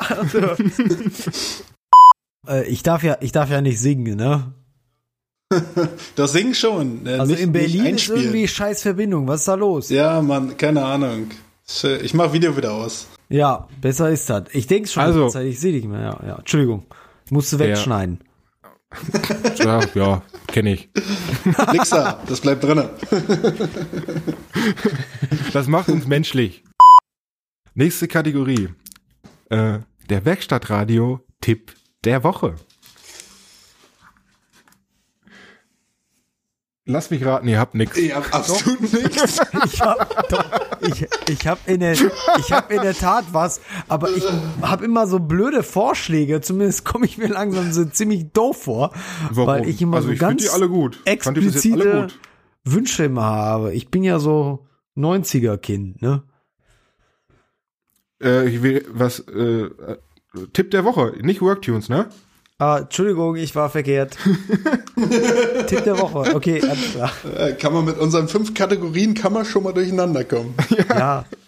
Äh, ich, darf ja, ich darf ja nicht singen, ne? Das Singen schon. Also nicht, in Berlin ist irgendwie scheiß Verbindung. Was ist da los? Ja, Mann, keine Ahnung. Ich mach Video wieder aus. Ja, besser ist das. Ich denke schon, Also- Zeit, ich sehe dich mehr. Ja, ja. Entschuldigung. Musst du wegschneiden. Ja, ja kenne ich. Nix da, das bleibt drinne. Das macht uns menschlich. Nächste Kategorie. Äh, der Werkstattradio-Tipp der Woche. Lass mich raten, ihr habt nix. Ich hab absolut nichts. Ich hab, doch, ich, ich hab in der, ich hab in der Tat was, aber ich hab immer so blöde Vorschläge. Zumindest komme ich mir langsam so ziemlich doof vor, Warum? weil ich immer Also so ich ganz die alle gut. Jetzt alle explizite gut. Wünsche immer habe. Ich bin ja so 90er Kind, ne? Äh, ich will, was, äh, äh, Tipp der Woche, nicht Worktunes, ne? Ah, Entschuldigung, ich war verkehrt. Tipp der Woche. Okay, alles klar. Äh, Kann man mit unseren fünf Kategorien kann man schon mal durcheinander kommen. Ja,